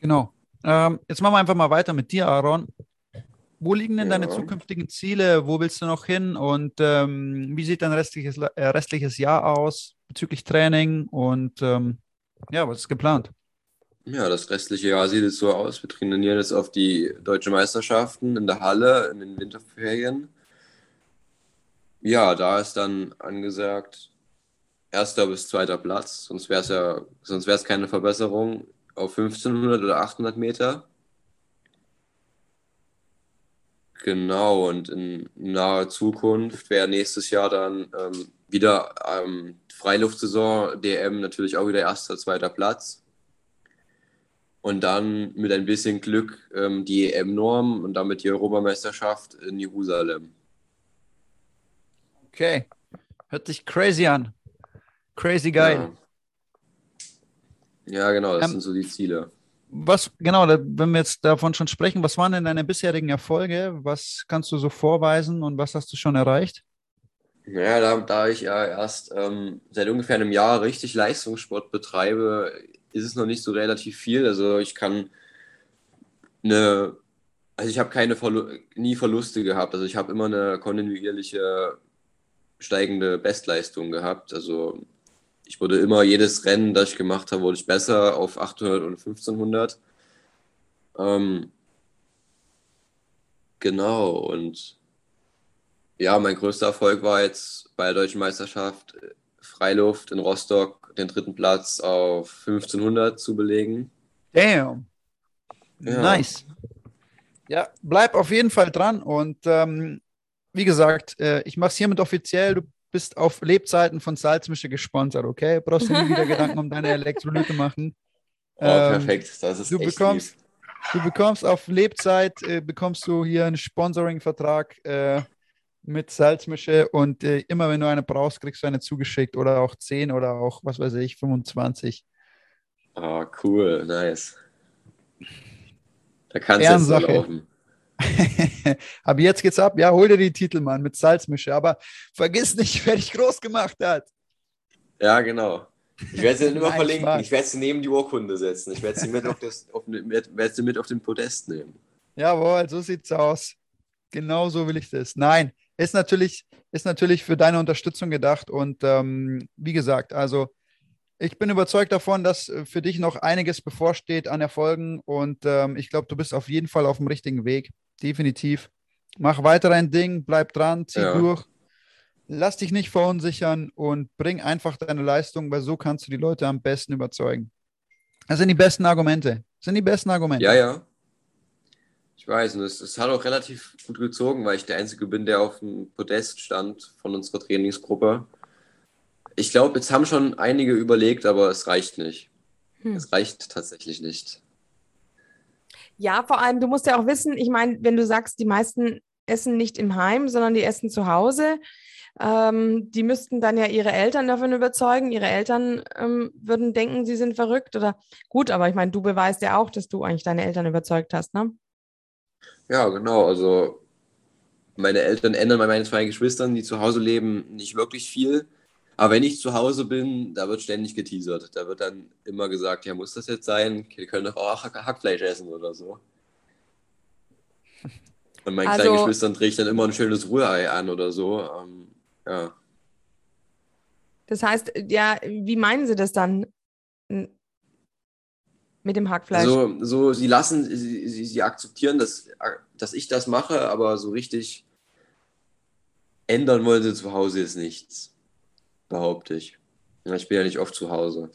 Genau. Ähm, jetzt machen wir einfach mal weiter mit dir, Aaron. Wo liegen denn ja. deine zukünftigen Ziele? Wo willst du noch hin? Und ähm, wie sieht dein restliches, äh, restliches Jahr aus bezüglich Training? Und ähm, ja, was ist geplant? Ja, das restliche Jahr sieht es so aus. Wir trainieren jetzt auf die deutsche Meisterschaften in der Halle in den Winterferien. Ja, da ist dann angesagt erster bis zweiter Platz, sonst wäre es ja, sonst wäre es keine Verbesserung auf 1500 oder 800 Meter. Genau, und in naher Zukunft wäre nächstes Jahr dann ähm, wieder ähm, Freiluftsaison, DM natürlich auch wieder erster, zweiter Platz und dann mit ein bisschen Glück ähm, die EM-Norm und damit die Europameisterschaft in Jerusalem. Okay, hört sich crazy an. Crazy geil. Ja, ja genau, das ähm, sind so die Ziele. Was, genau, wenn wir jetzt davon schon sprechen, was waren denn deine bisherigen Erfolge? Was kannst du so vorweisen und was hast du schon erreicht? Naja, da, da ich ja erst ähm, seit ungefähr einem Jahr richtig Leistungssport betreibe, ist es noch nicht so relativ viel. Also ich kann eine, also ich habe keine Verlu nie Verluste gehabt. Also ich habe immer eine kontinuierliche steigende Bestleistung gehabt. Also ich wurde immer jedes Rennen, das ich gemacht habe, wurde ich besser auf 800 und 1500. Ähm, genau und ja, mein größter Erfolg war jetzt bei der deutschen Meisterschaft Freiluft in Rostock den dritten Platz auf 1500 zu belegen. Damn. Ja. Nice. Ja, bleib auf jeden Fall dran und ähm, wie gesagt, äh, ich mache es hiermit offiziell. Du bist auf Lebzeiten von Salzmische gesponsert, okay? Brauchst du nie wieder Gedanken um deine Elektrolyte machen. Oh, ähm, perfekt. Das ist du echt bekommst, lieb. Du bekommst auf Lebzeit, äh, bekommst du hier einen Sponsoring-Vertrag äh, mit Salzmische und äh, immer wenn du eine brauchst, kriegst du eine zugeschickt oder auch 10 oder auch, was weiß ich, 25. Ah, oh, cool, nice. Da kannst du jetzt laufen. Aber jetzt geht's ab. Ja, hol dir die Titel, Mann, mit Salzmische. Aber vergiss nicht, wer dich groß gemacht hat. Ja, genau. Ich werde sie immer Nein, verlinken. Ich werde sie neben die Urkunde setzen. Ich werde sie mit auf, das, auf, werd sie mit auf den Podest nehmen. Jawohl, so sieht's aus. Genau so will ich das. Nein, ist natürlich, ist natürlich für deine Unterstützung gedacht. Und ähm, wie gesagt, also ich bin überzeugt davon, dass äh, für dich noch einiges bevorsteht an Erfolgen. Und ähm, ich glaube, du bist auf jeden Fall auf dem richtigen Weg. Definitiv. Mach weiter dein Ding, bleib dran, zieh ja. durch. Lass dich nicht verunsichern und bring einfach deine Leistung, weil so kannst du die Leute am besten überzeugen. Das sind die besten Argumente. Das sind die besten Argumente. Ja, ja. Ich weiß, und es, es hat auch relativ gut gezogen, weil ich der Einzige bin, der auf dem Podest stand von unserer Trainingsgruppe. Ich glaube, jetzt haben schon einige überlegt, aber es reicht nicht. Hm. Es reicht tatsächlich nicht. Ja, vor allem, du musst ja auch wissen, ich meine, wenn du sagst, die meisten essen nicht im Heim, sondern die essen zu Hause. ähm, die müssten dann ja ihre Eltern davon überzeugen. Ihre Eltern ähm, würden denken, sie sind verrückt oder gut, aber ich meine, du beweist ja auch, dass du eigentlich deine Eltern überzeugt hast, ne? Ja, genau. Also meine Eltern ändern bei meinen zwei Geschwistern, die zu Hause leben, nicht wirklich viel. Aber wenn ich zu Hause bin, da wird ständig geteasert. Da wird dann immer gesagt, ja, muss das jetzt sein? Wir können doch auch Hackfleisch essen oder so. Und meinen also, kleinen Geschwistern trägt dann immer ein schönes Rührei an oder so. Ähm, ja. Das heißt, ja, wie meinen Sie das dann mit dem Hackfleisch? So, so sie lassen, sie, sie, sie akzeptieren, dass, dass ich das mache, aber so richtig ändern wollen sie zu Hause jetzt nichts, behaupte ich. Ich bin ja nicht oft zu Hause.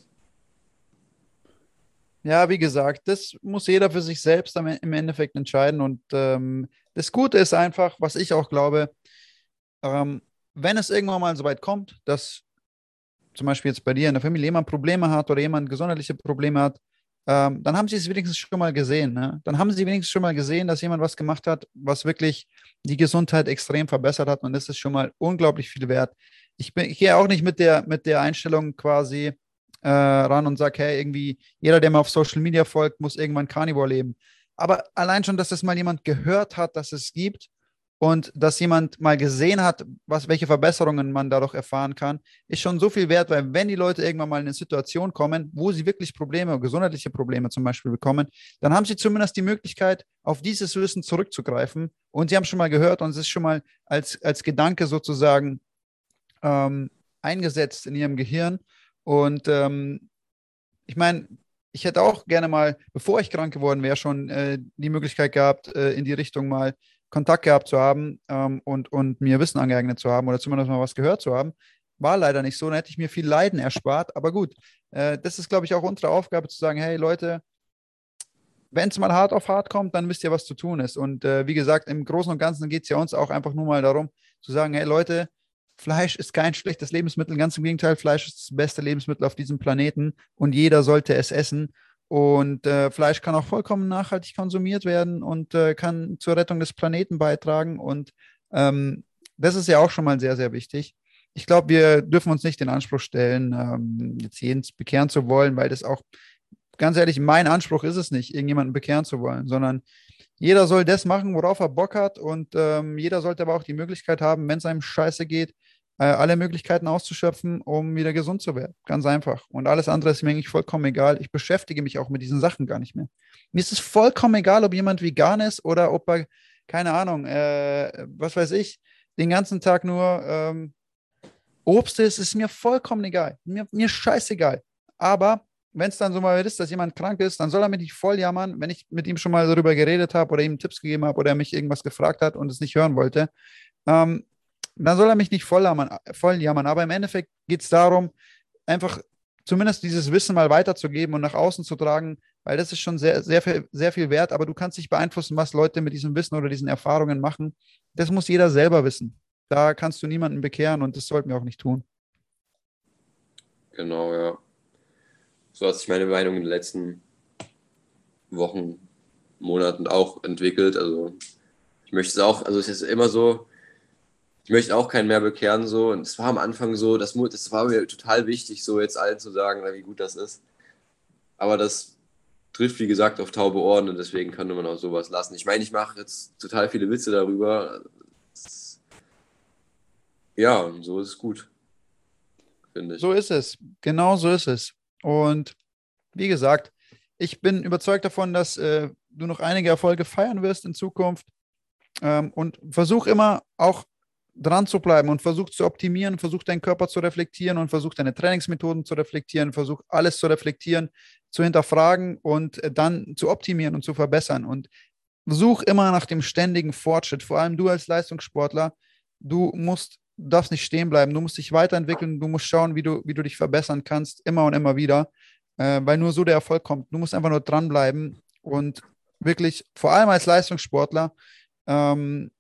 Ja, wie gesagt, das muss jeder für sich selbst im Endeffekt entscheiden. Und ähm, das Gute ist einfach, was ich auch glaube, ähm, wenn es irgendwann mal so weit kommt, dass zum Beispiel jetzt bei dir in der Familie jemand Probleme hat oder jemand gesundheitliche Probleme hat, ähm, dann haben sie es wenigstens schon mal gesehen. Ne? Dann haben sie wenigstens schon mal gesehen, dass jemand was gemacht hat, was wirklich die Gesundheit extrem verbessert hat. Und das ist schon mal unglaublich viel wert. Ich, bin, ich gehe auch nicht mit der, mit der Einstellung quasi äh, ran und sage, hey, irgendwie jeder, der mir auf Social Media folgt, muss irgendwann Carnivore leben. Aber allein schon, dass das mal jemand gehört hat, dass es gibt und dass jemand mal gesehen hat, was, welche Verbesserungen man dadurch erfahren kann, ist schon so viel wert, weil wenn die Leute irgendwann mal in eine Situation kommen, wo sie wirklich Probleme, gesundheitliche Probleme zum Beispiel bekommen, dann haben sie zumindest die Möglichkeit, auf dieses Wissen zurückzugreifen und sie haben schon mal gehört und es ist schon mal als, als Gedanke sozusagen ähm, eingesetzt in ihrem Gehirn und ähm, ich meine, ich hätte auch gerne mal, bevor ich krank geworden wäre, schon äh, die Möglichkeit gehabt, äh, in die Richtung mal Kontakt gehabt zu haben ähm, und, und mir Wissen angeeignet zu haben oder zumindest mal was gehört zu haben. War leider nicht so, dann hätte ich mir viel Leiden erspart. Aber gut, äh, das ist, glaube ich, auch unsere Aufgabe zu sagen, hey Leute, wenn es mal hart auf hart kommt, dann wisst ihr, was zu tun ist. Und äh, wie gesagt, im Großen und Ganzen geht es ja uns auch einfach nur mal darum, zu sagen, hey Leute, Fleisch ist kein schlechtes Lebensmittel, ganz im Gegenteil, Fleisch ist das beste Lebensmittel auf diesem Planeten und jeder sollte es essen. Und äh, Fleisch kann auch vollkommen nachhaltig konsumiert werden und äh, kann zur Rettung des Planeten beitragen. Und ähm, das ist ja auch schon mal sehr, sehr wichtig. Ich glaube, wir dürfen uns nicht den Anspruch stellen, ähm, jetzt jeden bekehren zu wollen, weil das auch, ganz ehrlich, mein Anspruch ist es nicht, irgendjemanden bekehren zu wollen, sondern jeder soll das machen, worauf er Bock hat. Und ähm, jeder sollte aber auch die Möglichkeit haben, wenn es einem scheiße geht, äh, alle Möglichkeiten auszuschöpfen, um wieder gesund zu werden. Ganz einfach. Und alles andere ist mir eigentlich vollkommen egal. Ich beschäftige mich auch mit diesen Sachen gar nicht mehr. Mir ist es vollkommen egal, ob jemand vegan ist oder ob er, keine Ahnung, äh, was weiß ich, den ganzen Tag nur ähm, Obst ist, ist mir vollkommen egal. Mir, mir scheißegal. Aber wenn es dann so mal ist, dass jemand krank ist, dann soll er mich nicht voll jammern, wenn ich mit ihm schon mal darüber geredet habe oder ihm Tipps gegeben habe oder er mich irgendwas gefragt hat und es nicht hören wollte. Ähm, dann soll er mich nicht voll jammern, voll jammern. Aber im Endeffekt geht es darum, einfach zumindest dieses Wissen mal weiterzugeben und nach außen zu tragen, weil das ist schon sehr, sehr, viel, sehr viel wert. Aber du kannst nicht beeinflussen, was Leute mit diesem Wissen oder diesen Erfahrungen machen. Das muss jeder selber wissen. Da kannst du niemanden bekehren und das sollten wir auch nicht tun. Genau, ja. So hat sich meine Meinung in den letzten Wochen, Monaten auch entwickelt. Also ich möchte es auch, also es ist immer so, ich möchte auch keinen mehr bekehren, so. Und es war am Anfang so, das, das war mir total wichtig, so jetzt allen zu sagen, wie gut das ist. Aber das trifft, wie gesagt, auf taube Ohren und deswegen könnte man auch sowas lassen. Ich meine, ich mache jetzt total viele Witze darüber. Ja, und so ist es gut, finde ich. So ist es. Genau so ist es. Und wie gesagt, ich bin überzeugt davon, dass äh, du noch einige Erfolge feiern wirst in Zukunft. Ähm, und versuch immer auch dran zu bleiben und versuch zu optimieren, versuch deinen Körper zu reflektieren und versuch deine Trainingsmethoden zu reflektieren, versuch alles zu reflektieren, zu hinterfragen und äh, dann zu optimieren und zu verbessern. Und such immer nach dem ständigen Fortschritt. Vor allem du als Leistungssportler, du musst, darfst nicht stehen bleiben, du musst dich weiterentwickeln, du musst schauen, wie du, wie du dich verbessern kannst, immer und immer wieder, äh, weil nur so der Erfolg kommt. Du musst einfach nur dranbleiben und wirklich, vor allem als Leistungssportler, ähm,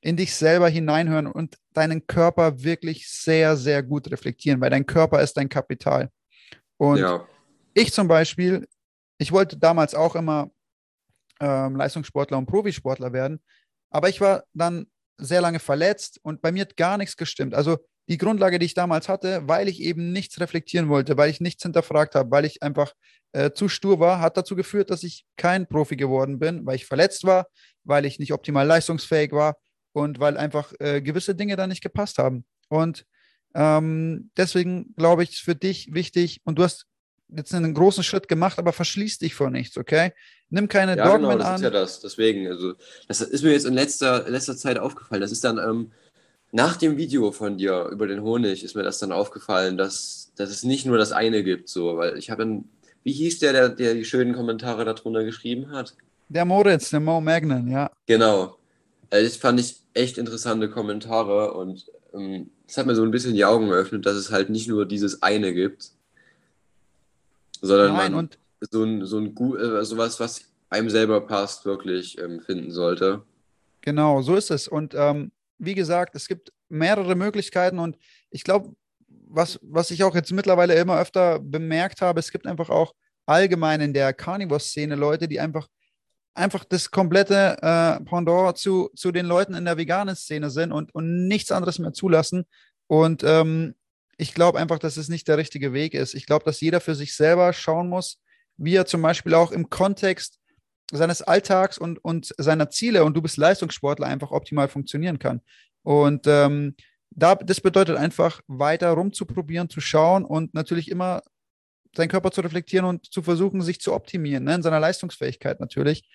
in dich selber hineinhören und deinen Körper wirklich sehr, sehr gut reflektieren, weil dein Körper ist dein Kapital. Und ja. ich zum Beispiel, ich wollte damals auch immer ähm, Leistungssportler und Profisportler werden, aber ich war dann sehr lange verletzt und bei mir hat gar nichts gestimmt. Also die Grundlage, die ich damals hatte, weil ich eben nichts reflektieren wollte, weil ich nichts hinterfragt habe, weil ich einfach äh, zu stur war, hat dazu geführt, dass ich kein Profi geworden bin, weil ich verletzt war, weil ich nicht optimal leistungsfähig war und weil einfach äh, gewisse Dinge da nicht gepasst haben. Und ähm, deswegen glaube ich, ist für dich wichtig, und du hast jetzt einen großen Schritt gemacht, aber verschließ dich vor nichts, okay? Nimm keine ja, Dogmen genau, das an. ist ja das. Deswegen, also, das ist mir jetzt in letzter, letzter Zeit aufgefallen. Das ist dann ähm, nach dem Video von dir über den Honig, ist mir das dann aufgefallen, dass, dass es nicht nur das eine gibt, so, weil ich habe dann, wie hieß der, der, der die schönen Kommentare darunter geschrieben hat? Der Moritz, der Mo Magnan, ja. Genau. Also das fand ich echt interessante Kommentare und ähm, das hat mir so ein bisschen die Augen geöffnet, dass es halt nicht nur dieses eine gibt, sondern Nein, man so ein, so ein äh, sowas, was einem selber passt, wirklich ähm, finden sollte. Genau, so ist es. Und ähm, wie gesagt, es gibt mehrere Möglichkeiten und ich glaube, was, was ich auch jetzt mittlerweile immer öfter bemerkt habe, es gibt einfach auch allgemein in der Carnivore-Szene Leute, die einfach, einfach das komplette äh, Pendant zu, zu den Leuten in der veganen Szene sind und, und nichts anderes mehr zulassen. Und ähm, ich glaube einfach, dass es nicht der richtige Weg ist. Ich glaube, dass jeder für sich selber schauen muss, wie er zum Beispiel auch im Kontext seines Alltags und, und seiner Ziele und du bist Leistungssportler einfach optimal funktionieren kann. Und ähm, da, das bedeutet einfach, weiter rumzuprobieren, zu schauen und natürlich immer seinen Körper zu reflektieren und zu versuchen, sich zu optimieren, ne, in seiner Leistungsfähigkeit natürlich.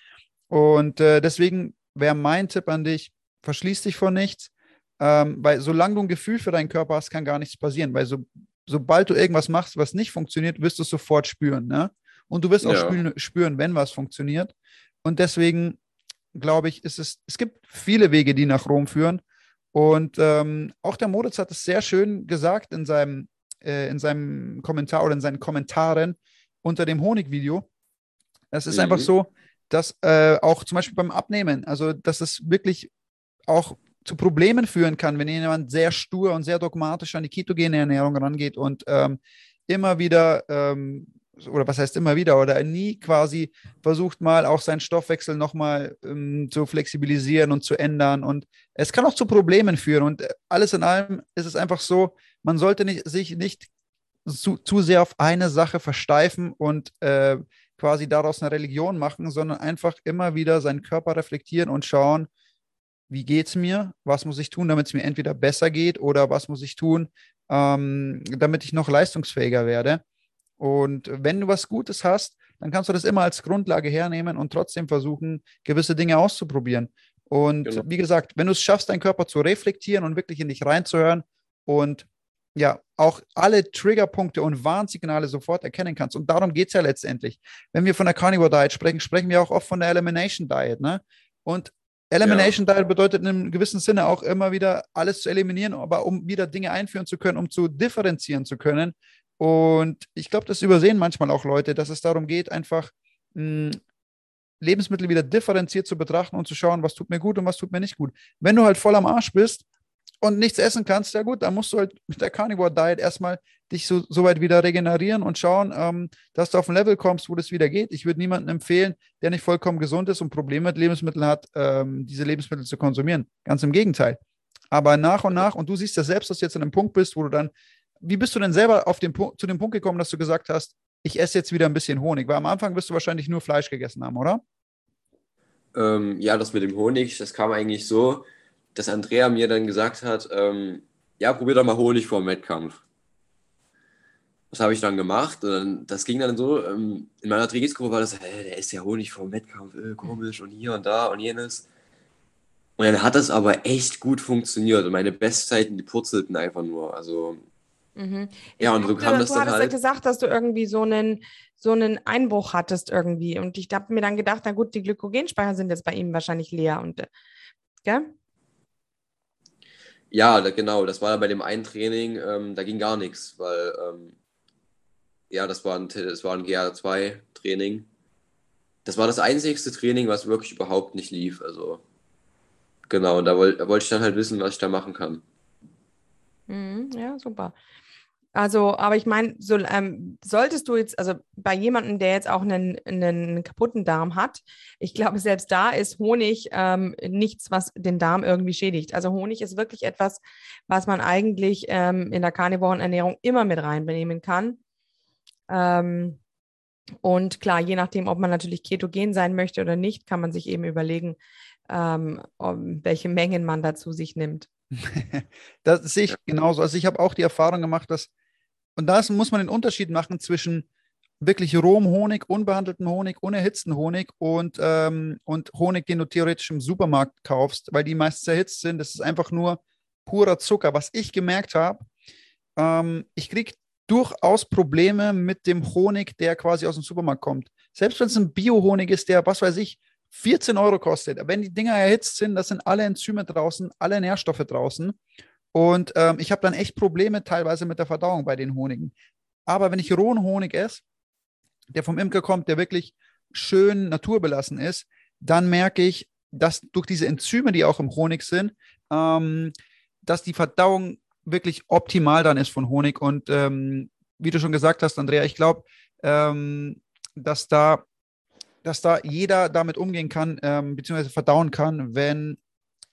Und äh, deswegen wäre mein Tipp an dich, verschließ dich vor nichts, ähm, weil solange du ein Gefühl für deinen Körper hast, kann gar nichts passieren, weil so, sobald du irgendwas machst, was nicht funktioniert, wirst du es sofort spüren. Ne? Und du wirst auch Ja. spüren, spüren, wenn was funktioniert. Und deswegen glaube ich, ist es, es gibt viele Wege, die nach Rom führen. Und ähm, auch der Moritz hat es sehr schön gesagt in seinem, äh, in seinem Kommentar oder in seinen Kommentaren unter dem Honigvideo. Es ist Mhm. einfach so, dass äh, auch zum Beispiel beim Abnehmen, also dass es wirklich auch zu Problemen führen kann, wenn jemand sehr stur und sehr dogmatisch an die ketogene Ernährung rangeht und ähm, immer wieder, ähm, oder was heißt immer wieder, oder nie quasi versucht mal auch seinen Stoffwechsel nochmal ähm, zu flexibilisieren und zu ändern. Und es kann auch zu Problemen führen. Und äh, alles in allem ist es einfach so, man sollte nicht, sich nicht zu, zu sehr auf eine Sache versteifen und äh, quasi daraus eine Religion machen, sondern einfach immer wieder seinen Körper reflektieren und schauen, wie geht es mir, was muss ich tun, damit es mir entweder besser geht oder was muss ich tun, ähm, damit ich noch leistungsfähiger werde. Und wenn du was Gutes hast, dann kannst du das immer als Grundlage hernehmen und trotzdem versuchen, gewisse Dinge auszuprobieren. Und Genau. wie gesagt, wenn du es schaffst, deinen Körper zu reflektieren und wirklich in dich reinzuhören und ja, auch alle Triggerpunkte und Warnsignale sofort erkennen kannst. Und darum geht es ja letztendlich. Wenn wir von der Carnivore Diet sprechen, sprechen wir auch oft von der Elimination Diet. Ne? Und Elimination Diet bedeutet in einem gewissen Sinne auch immer wieder alles zu eliminieren, aber um wieder Dinge einführen zu können, um zu differenzieren zu können. Und ich glaube, das übersehen manchmal auch Leute, dass es darum geht, einfach mh, Lebensmittel wieder differenziert zu betrachten und zu schauen, was tut mir gut und was tut mir nicht gut. Wenn du halt voll am Arsch bist und nichts essen kannst, ja gut, dann musst du halt mit der Carnivore Diet erstmal dich so, so weit wieder regenerieren und schauen, ähm, dass du auf ein Level kommst, wo das wieder geht. Ich würde niemandem empfehlen, der nicht vollkommen gesund ist und Probleme mit Lebensmitteln hat, ähm, diese Lebensmittel zu konsumieren. Ganz im Gegenteil. Aber nach und nach, und du siehst ja selbst, dass du jetzt an einem Punkt bist, wo du dann, wie bist du denn selber auf den, zu dem Punkt gekommen, dass du gesagt hast, ich esse jetzt wieder ein bisschen Honig? Weil am Anfang wirst du wahrscheinlich nur Fleisch gegessen haben, oder? Ähm, ja, das mit dem Honig, das kam eigentlich so, dass Andrea mir dann gesagt hat, ähm, ja, probier doch mal Honig vor dem Wettkampf. Das habe ich dann gemacht und dann, das ging dann so, ähm, in meiner Trainingsgruppe war das, hä, der isst ja Honig vor dem Wettkampf, äh, komisch und hier und da und jenes. Und dann hat das aber echt gut funktioniert und meine Bestzeiten, die purzelten einfach nur. Also, Mhm. ja, und so kam du, das du dann hattest ja halt. gesagt, dass du irgendwie so einen, so einen Einbruch hattest irgendwie. Und ich habe mir dann gedacht, na gut, die Glykogenspeicher sind jetzt bei ihm wahrscheinlich leer. Und, äh, gell? Ja, genau, das war bei dem einen Training, ähm, da ging gar nichts, weil ähm, ja, das war ein, das war ein GR2-Training. Das war das einzigste Training, was wirklich überhaupt nicht lief. Also genau, und da wollte ich dann halt wissen, was ich da machen kann. Mhm, ja, super. Also, aber ich meine, so, ähm, solltest du jetzt, also bei jemandem, der jetzt auch einen, einen kaputten Darm hat, ich glaube, selbst da ist Honig ähm, nichts, was den Darm irgendwie schädigt. Also Honig ist wirklich etwas, was man eigentlich ähm, in der Karnivorenernährung immer mit reinnehmen kann. Ähm, und klar, je nachdem, ob man natürlich ketogen sein möchte oder nicht, kann man sich eben überlegen, ähm, welche Mengen man dazu sich nimmt. das sehe ich genauso. Also ich habe auch die Erfahrung gemacht, dass und da muss man den Unterschied machen zwischen wirklich rohem Honig, unbehandelten Honig, unerhitzten Honig und, ähm, und Honig, den du theoretisch im Supermarkt kaufst, weil die meistens erhitzt sind. Das ist einfach nur purer Zucker. Was ich gemerkt habe, ähm, ich kriege durchaus Probleme mit dem Honig, der quasi aus dem Supermarkt kommt. Selbst wenn es ein Bio-Honig ist, der, was weiß ich, 14 Euro kostet. Wenn die Dinger erhitzt sind, das sind alle Enzyme draußen, alle Nährstoffe draußen. Und ähm, ich habe dann echt Probleme teilweise mit der Verdauung bei den Honigen. Aber wenn ich rohen Honig esse, der vom Imker kommt, der wirklich schön naturbelassen ist, dann merke ich, dass durch diese Enzyme, die auch im Honig sind, ähm, dass die Verdauung wirklich optimal dann ist von Honig. Und ähm, wie du schon gesagt hast, Andrea, ich glaube, ähm, dass da dass da jeder damit umgehen kann, ähm, beziehungsweise verdauen kann, wenn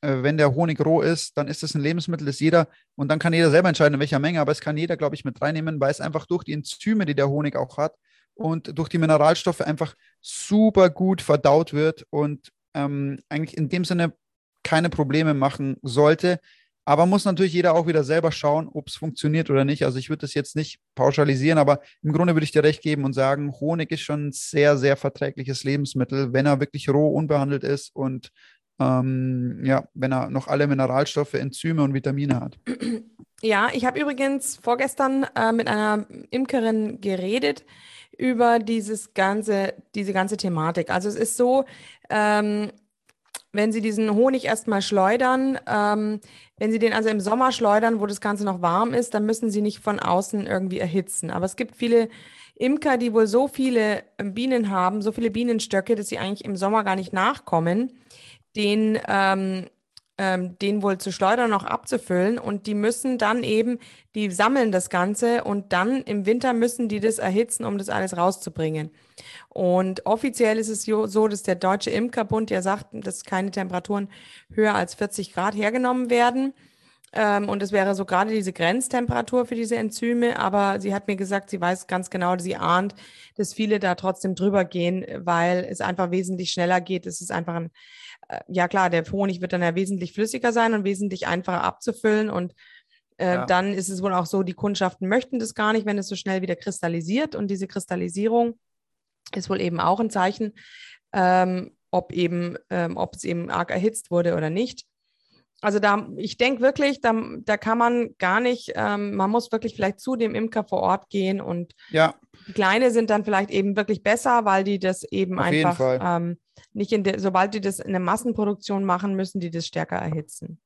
wenn der Honig roh ist, dann ist es ein Lebensmittel, das jeder, und dann kann jeder selber entscheiden, in welcher Menge, aber es kann jeder, glaube ich, mit reinnehmen, weil es einfach durch die Enzyme, die der Honig auch hat und durch die Mineralstoffe einfach super gut verdaut wird und ähm, eigentlich in dem Sinne keine Probleme machen sollte. Aber muss natürlich jeder auch wieder selber schauen, ob es funktioniert oder nicht. Also ich würde das jetzt nicht pauschalisieren, aber im Grunde würde ich dir recht geben und sagen, Honig ist schon ein sehr, sehr verträgliches Lebensmittel, wenn er wirklich roh unbehandelt ist und ähm, ja, wenn er noch alle Mineralstoffe, Enzyme und Vitamine hat. Ja, ich habe übrigens vorgestern äh, mit einer Imkerin geredet über dieses ganze, diese ganze Thematik. Also es ist so, ähm, wenn Sie diesen Honig erstmal schleudern, ähm, wenn Sie den also im Sommer schleudern, wo das Ganze noch warm ist, dann müssen Sie nicht von außen irgendwie erhitzen. Aber es gibt viele Imker, die wohl so viele Bienen haben, so viele Bienenstöcke, dass sie eigentlich im Sommer gar nicht nachkommen den, ähm, ähm, den wohl zu schleudern, noch abzufüllen. Und die müssen dann eben, die sammeln das Ganze und dann im Winter müssen die das erhitzen, um das alles rauszubringen. Und offiziell ist es so, dass der Deutsche Imkerbund ja sagt, dass keine Temperaturen höher als 40 Grad hergenommen werden. Ähm, und es wäre so gerade diese Grenztemperatur für diese Enzyme. Aber sie hat mir gesagt, sie weiß ganz genau, sie ahnt, dass viele da trotzdem drüber gehen, weil es einfach wesentlich schneller geht. Es ist einfach ein äh, ja klar, der Honig wird dann ja wesentlich flüssiger sein und wesentlich einfacher abzufüllen und äh, ja. dann ist es wohl auch so, die Kundschaften möchten das gar nicht, wenn es so schnell wieder kristallisiert und diese Kristallisierung ist wohl eben auch ein Zeichen, ähm, ob eben, ähm, ob es eben arg erhitzt wurde oder nicht. Also da, ich denke wirklich, da, da kann man gar nicht, ähm, man muss wirklich vielleicht zu dem Imker vor Ort gehen und ja. kleine sind dann vielleicht eben wirklich besser, weil die das eben Auf einfach ähm, nicht in der, sobald die das in der Massenproduktion machen, müssen die das stärker erhitzen.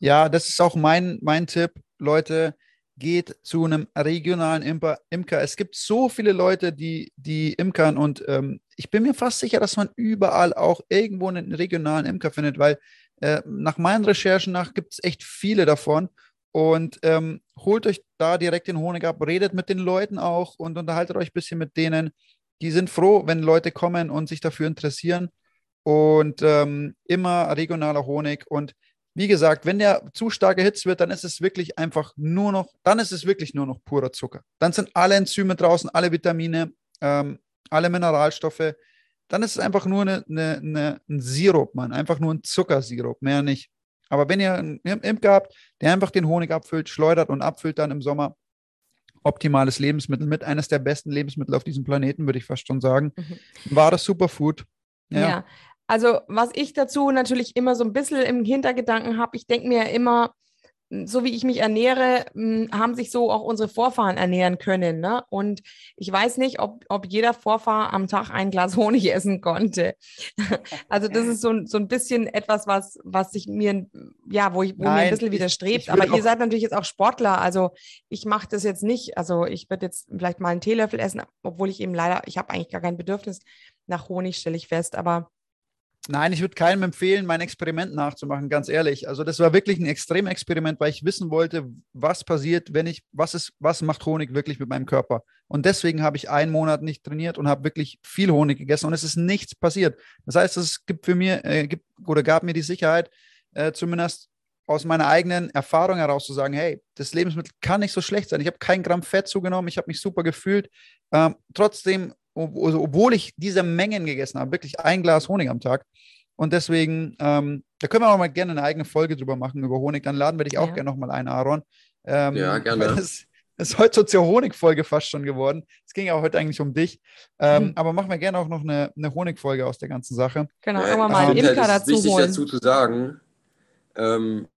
Ja, das ist auch mein, mein Tipp, Leute, geht zu einem regionalen Imker. Imker. Es gibt so viele Leute, die, die imkern und ähm, ich bin mir fast sicher, dass man überall auch irgendwo einen regionalen Imker findet, weil äh, nach meinen Recherchen nach gibt es echt viele davon und ähm, holt euch da direkt den Honig ab, redet mit den Leuten auch und unterhaltet euch ein bisschen mit denen. Die sind froh, wenn Leute kommen und sich dafür interessieren und ähm, immer regionaler Honig. Und wie gesagt, wenn der zu stark erhitzt wird, dann ist es wirklich einfach nur noch, dann ist es wirklich nur noch purer Zucker. Dann sind alle Enzyme draußen, alle Vitamine, ähm, alle Mineralstoffe. Dann ist es einfach nur eine, eine, eine, ein Sirup, Mann. Einfach nur ein Zuckersirup, mehr nicht. Aber wenn ihr einen Imker habt, der einfach den Honig abfüllt, schleudert und abfüllt dann im Sommer, optimales Lebensmittel, mit eines der besten Lebensmittel auf diesem Planeten, würde ich fast schon sagen. Mhm. Wahres Superfood. Ja. ja. Also, was ich dazu natürlich immer so ein bisschen im Hintergedanken habe, ich denke mir immer, hm, so wie ich mich ernähre, hm, haben sich so auch unsere Vorfahren ernähren können. Ne? Und ich weiß nicht, ob, ob jeder Vorfahr am Tag ein Glas Honig essen konnte. Also das ist so, so ein bisschen etwas, was, was sich mir, ja, wo, ich, wo Nein, mir ein bisschen widerstrebt. Aber ihr seid natürlich jetzt auch Sportler. Also ich mache das jetzt nicht. Also ich würde jetzt vielleicht mal einen Teelöffel essen, obwohl ich eben leider, ich habe eigentlich gar kein Bedürfnis nach Honig, stelle ich fest. Aber Nein, ich würde keinem empfehlen, mein Experiment nachzumachen, ganz ehrlich. Also das war wirklich ein Extremexperiment, weil ich wissen wollte, was passiert, wenn ich, was ist, was macht Honig wirklich mit meinem Körper? Und deswegen habe ich einen Monat nicht trainiert und habe wirklich viel Honig gegessen und es ist nichts passiert. Das heißt, es gibt für mir, äh, gibt oder gab mir die Sicherheit, äh, zumindest aus meiner eigenen Erfahrung heraus zu sagen, hey, das Lebensmittel kann nicht so schlecht sein. Ich habe kein Gramm Fett zugenommen, ich habe mich super gefühlt. Ähm, trotzdem obwohl ich diese Mengen gegessen habe, wirklich ein Glas Honig am Tag. Und deswegen, ähm, da können wir auch mal gerne eine eigene Folge drüber machen über Honig. Dann laden wir dich auch ja. gerne nochmal ein, Aaron. Ähm, ja, gerne. Das, das ist heute so zur Honigfolge fast schon geworden. Es ging ja heute eigentlich um dich. Ähm, mhm. Aber machen wir gerne auch noch eine, eine Honigfolge aus der ganzen Sache. Genau, ja, wir mal einen Imker halt, dazu wichtig holen. dazu zu sagen, ähm,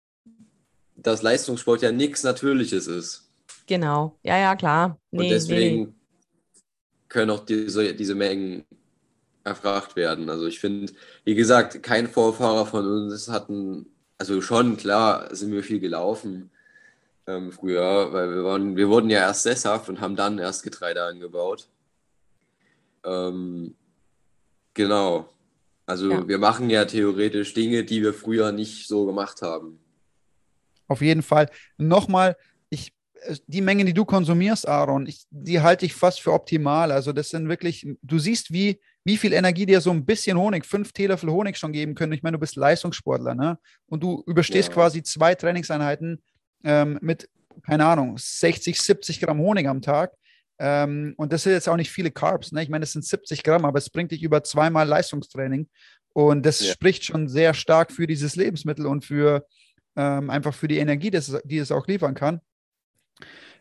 dass Leistungssport ja nichts Natürliches ist. Genau, ja, ja, klar. Nee, Und deswegen nee können auch diese, diese Mengen erfragt werden. Also ich finde, wie gesagt, kein Vorfahrer von uns hatten, also schon, klar, sind wir viel gelaufen ähm, früher, weil wir, waren, wir wurden ja erst sesshaft und haben dann erst Getreide angebaut. Ähm, genau. Also ja. wir machen ja theoretisch Dinge, die wir früher nicht so gemacht haben. Auf jeden Fall. Nochmal, die Mengen, die du konsumierst, Aaron, ich, die halte ich fast für optimal. Also das sind wirklich, du siehst, wie, wie viel Energie dir so ein bisschen Honig, fünf Teelöffel Honig schon geben können. Ich meine, du bist Leistungssportler, ne? Und du überstehst ja. quasi zwei Trainingseinheiten ähm, mit, keine Ahnung, 60, 70 Gramm Honig am Tag. Ähm, und das sind jetzt auch nicht viele Carbs, ne? Ich meine, das sind 70 Gramm, aber es bringt dich über zweimal Leistungstraining. Und das ja. spricht schon sehr stark für dieses Lebensmittel und für ähm, einfach für die Energie, das, die es auch liefern kann.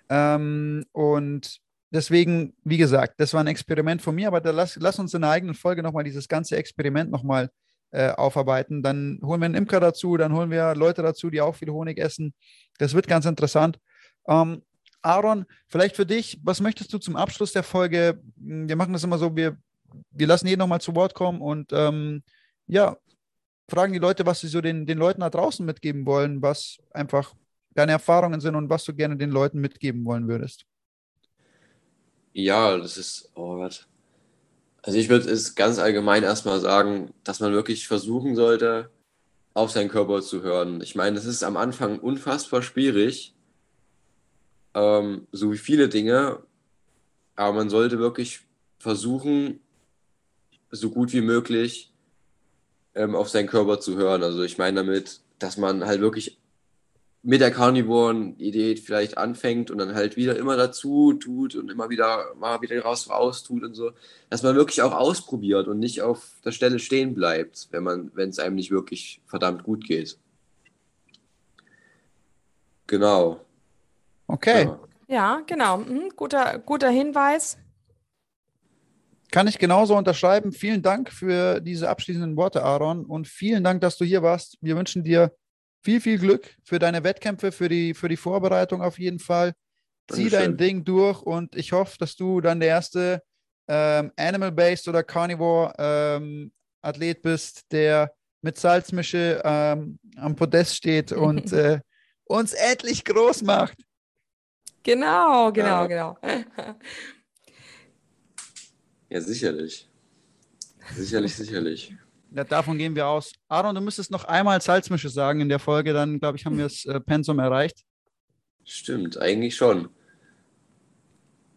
Ähm, und deswegen, wie gesagt, das war ein Experiment von mir, aber da lass, lass uns in der eigenen Folge nochmal dieses ganze Experiment nochmal äh, aufarbeiten. Dann holen wir einen Imker dazu, dann holen wir Leute dazu, die auch viel Honig essen. Das wird ganz interessant. Ähm, Aaron, vielleicht für dich, was möchtest du zum Abschluss der Folge? Wir machen das immer so, wir, wir lassen jeden nochmal zu Wort kommen und ähm, ja, fragen die Leute, was sie so den, den Leuten da draußen mitgeben wollen, was einfach deine Erfahrungen sind und was du gerne den Leuten mitgeben wollen würdest. Ja, das ist, oh Gott. Also ich würde es ganz allgemein erstmal sagen, dass man wirklich versuchen sollte, auf seinen Körper zu hören. Ich meine, es ist am Anfang unfassbar schwierig, ähm, so wie viele Dinge, aber man sollte wirklich versuchen, so gut wie möglich ähm, auf seinen Körper zu hören. Also ich meine damit, dass man halt wirklich mit der Carnivoren-Idee vielleicht anfängt und dann halt wieder immer dazu tut und immer wieder mal wieder raus raus tut und so, dass man wirklich auch ausprobiert und nicht auf der Stelle stehen bleibt, wenn man, wenn es einem nicht wirklich verdammt gut geht. Genau. Okay. Ja, ja genau. Mhm. Guter, guter Hinweis. Kann ich genauso unterschreiben. Vielen Dank für diese abschließenden Worte, Aaron. Und vielen Dank, dass du hier warst. Wir wünschen dir viel, viel Glück für deine Wettkämpfe, für die, für die Vorbereitung auf jeden Fall. Zieh dein Ding durch und ich hoffe, dass du dann der erste ähm, Animal-Based oder Carnivore-Athlet ähm, bist, der mit Salzmische ähm, am Podest steht und äh, uns endlich groß macht. Genau, genau, ja. genau. Ja, sicherlich. Sicherlich, sicherlich. Ja, davon gehen wir aus. Aaron, du müsstest noch einmal Salzmische sagen in der Folge, dann glaube ich, haben wir das äh, Pensum erreicht. Stimmt, eigentlich schon.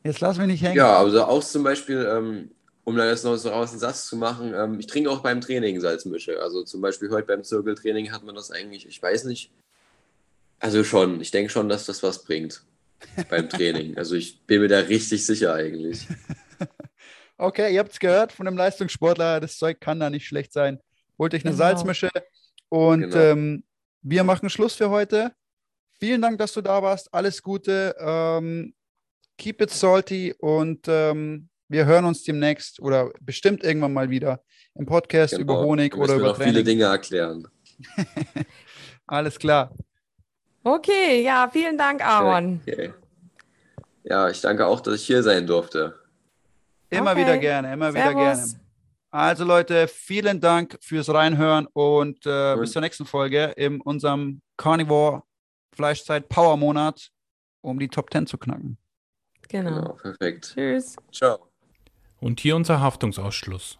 Jetzt lass mich nicht hängen. Ja, also auch zum Beispiel, ähm, um da jetzt noch so raus einen Satz zu machen, ähm, ich trinke auch beim Training Salzmische. Also zum Beispiel heute beim Zirkeltraining hat man das eigentlich, ich weiß nicht. Also schon, ich denke schon, dass das was bringt beim Training. Also ich bin mir da richtig sicher eigentlich. Okay, ihr habt es gehört von einem Leistungssportler, das Zeug kann da nicht schlecht sein. Holt euch eine genau. Salzmische und genau. ähm, wir machen Schluss für heute. Vielen Dank, dass du da warst. Alles Gute. Ähm, keep it salty und ähm, wir hören uns demnächst oder bestimmt irgendwann mal wieder im Podcast genau. über Honig oder über noch viele Dinge erklären. Alles klar. Okay, ja, vielen Dank, Aaron. Okay. Ja, ich danke auch, dass ich hier sein durfte. Immer okay. wieder gerne, immer Servus. wieder gerne. Also Leute, vielen Dank fürs Reinhören und äh, bis zur nächsten Folge in unserem Carnivore Fleischzeit Power Monat, um die Top 10 zu knacken. Genau. genau perfekt. Tschüss. Ciao. Und hier unser Haftungsausschluss.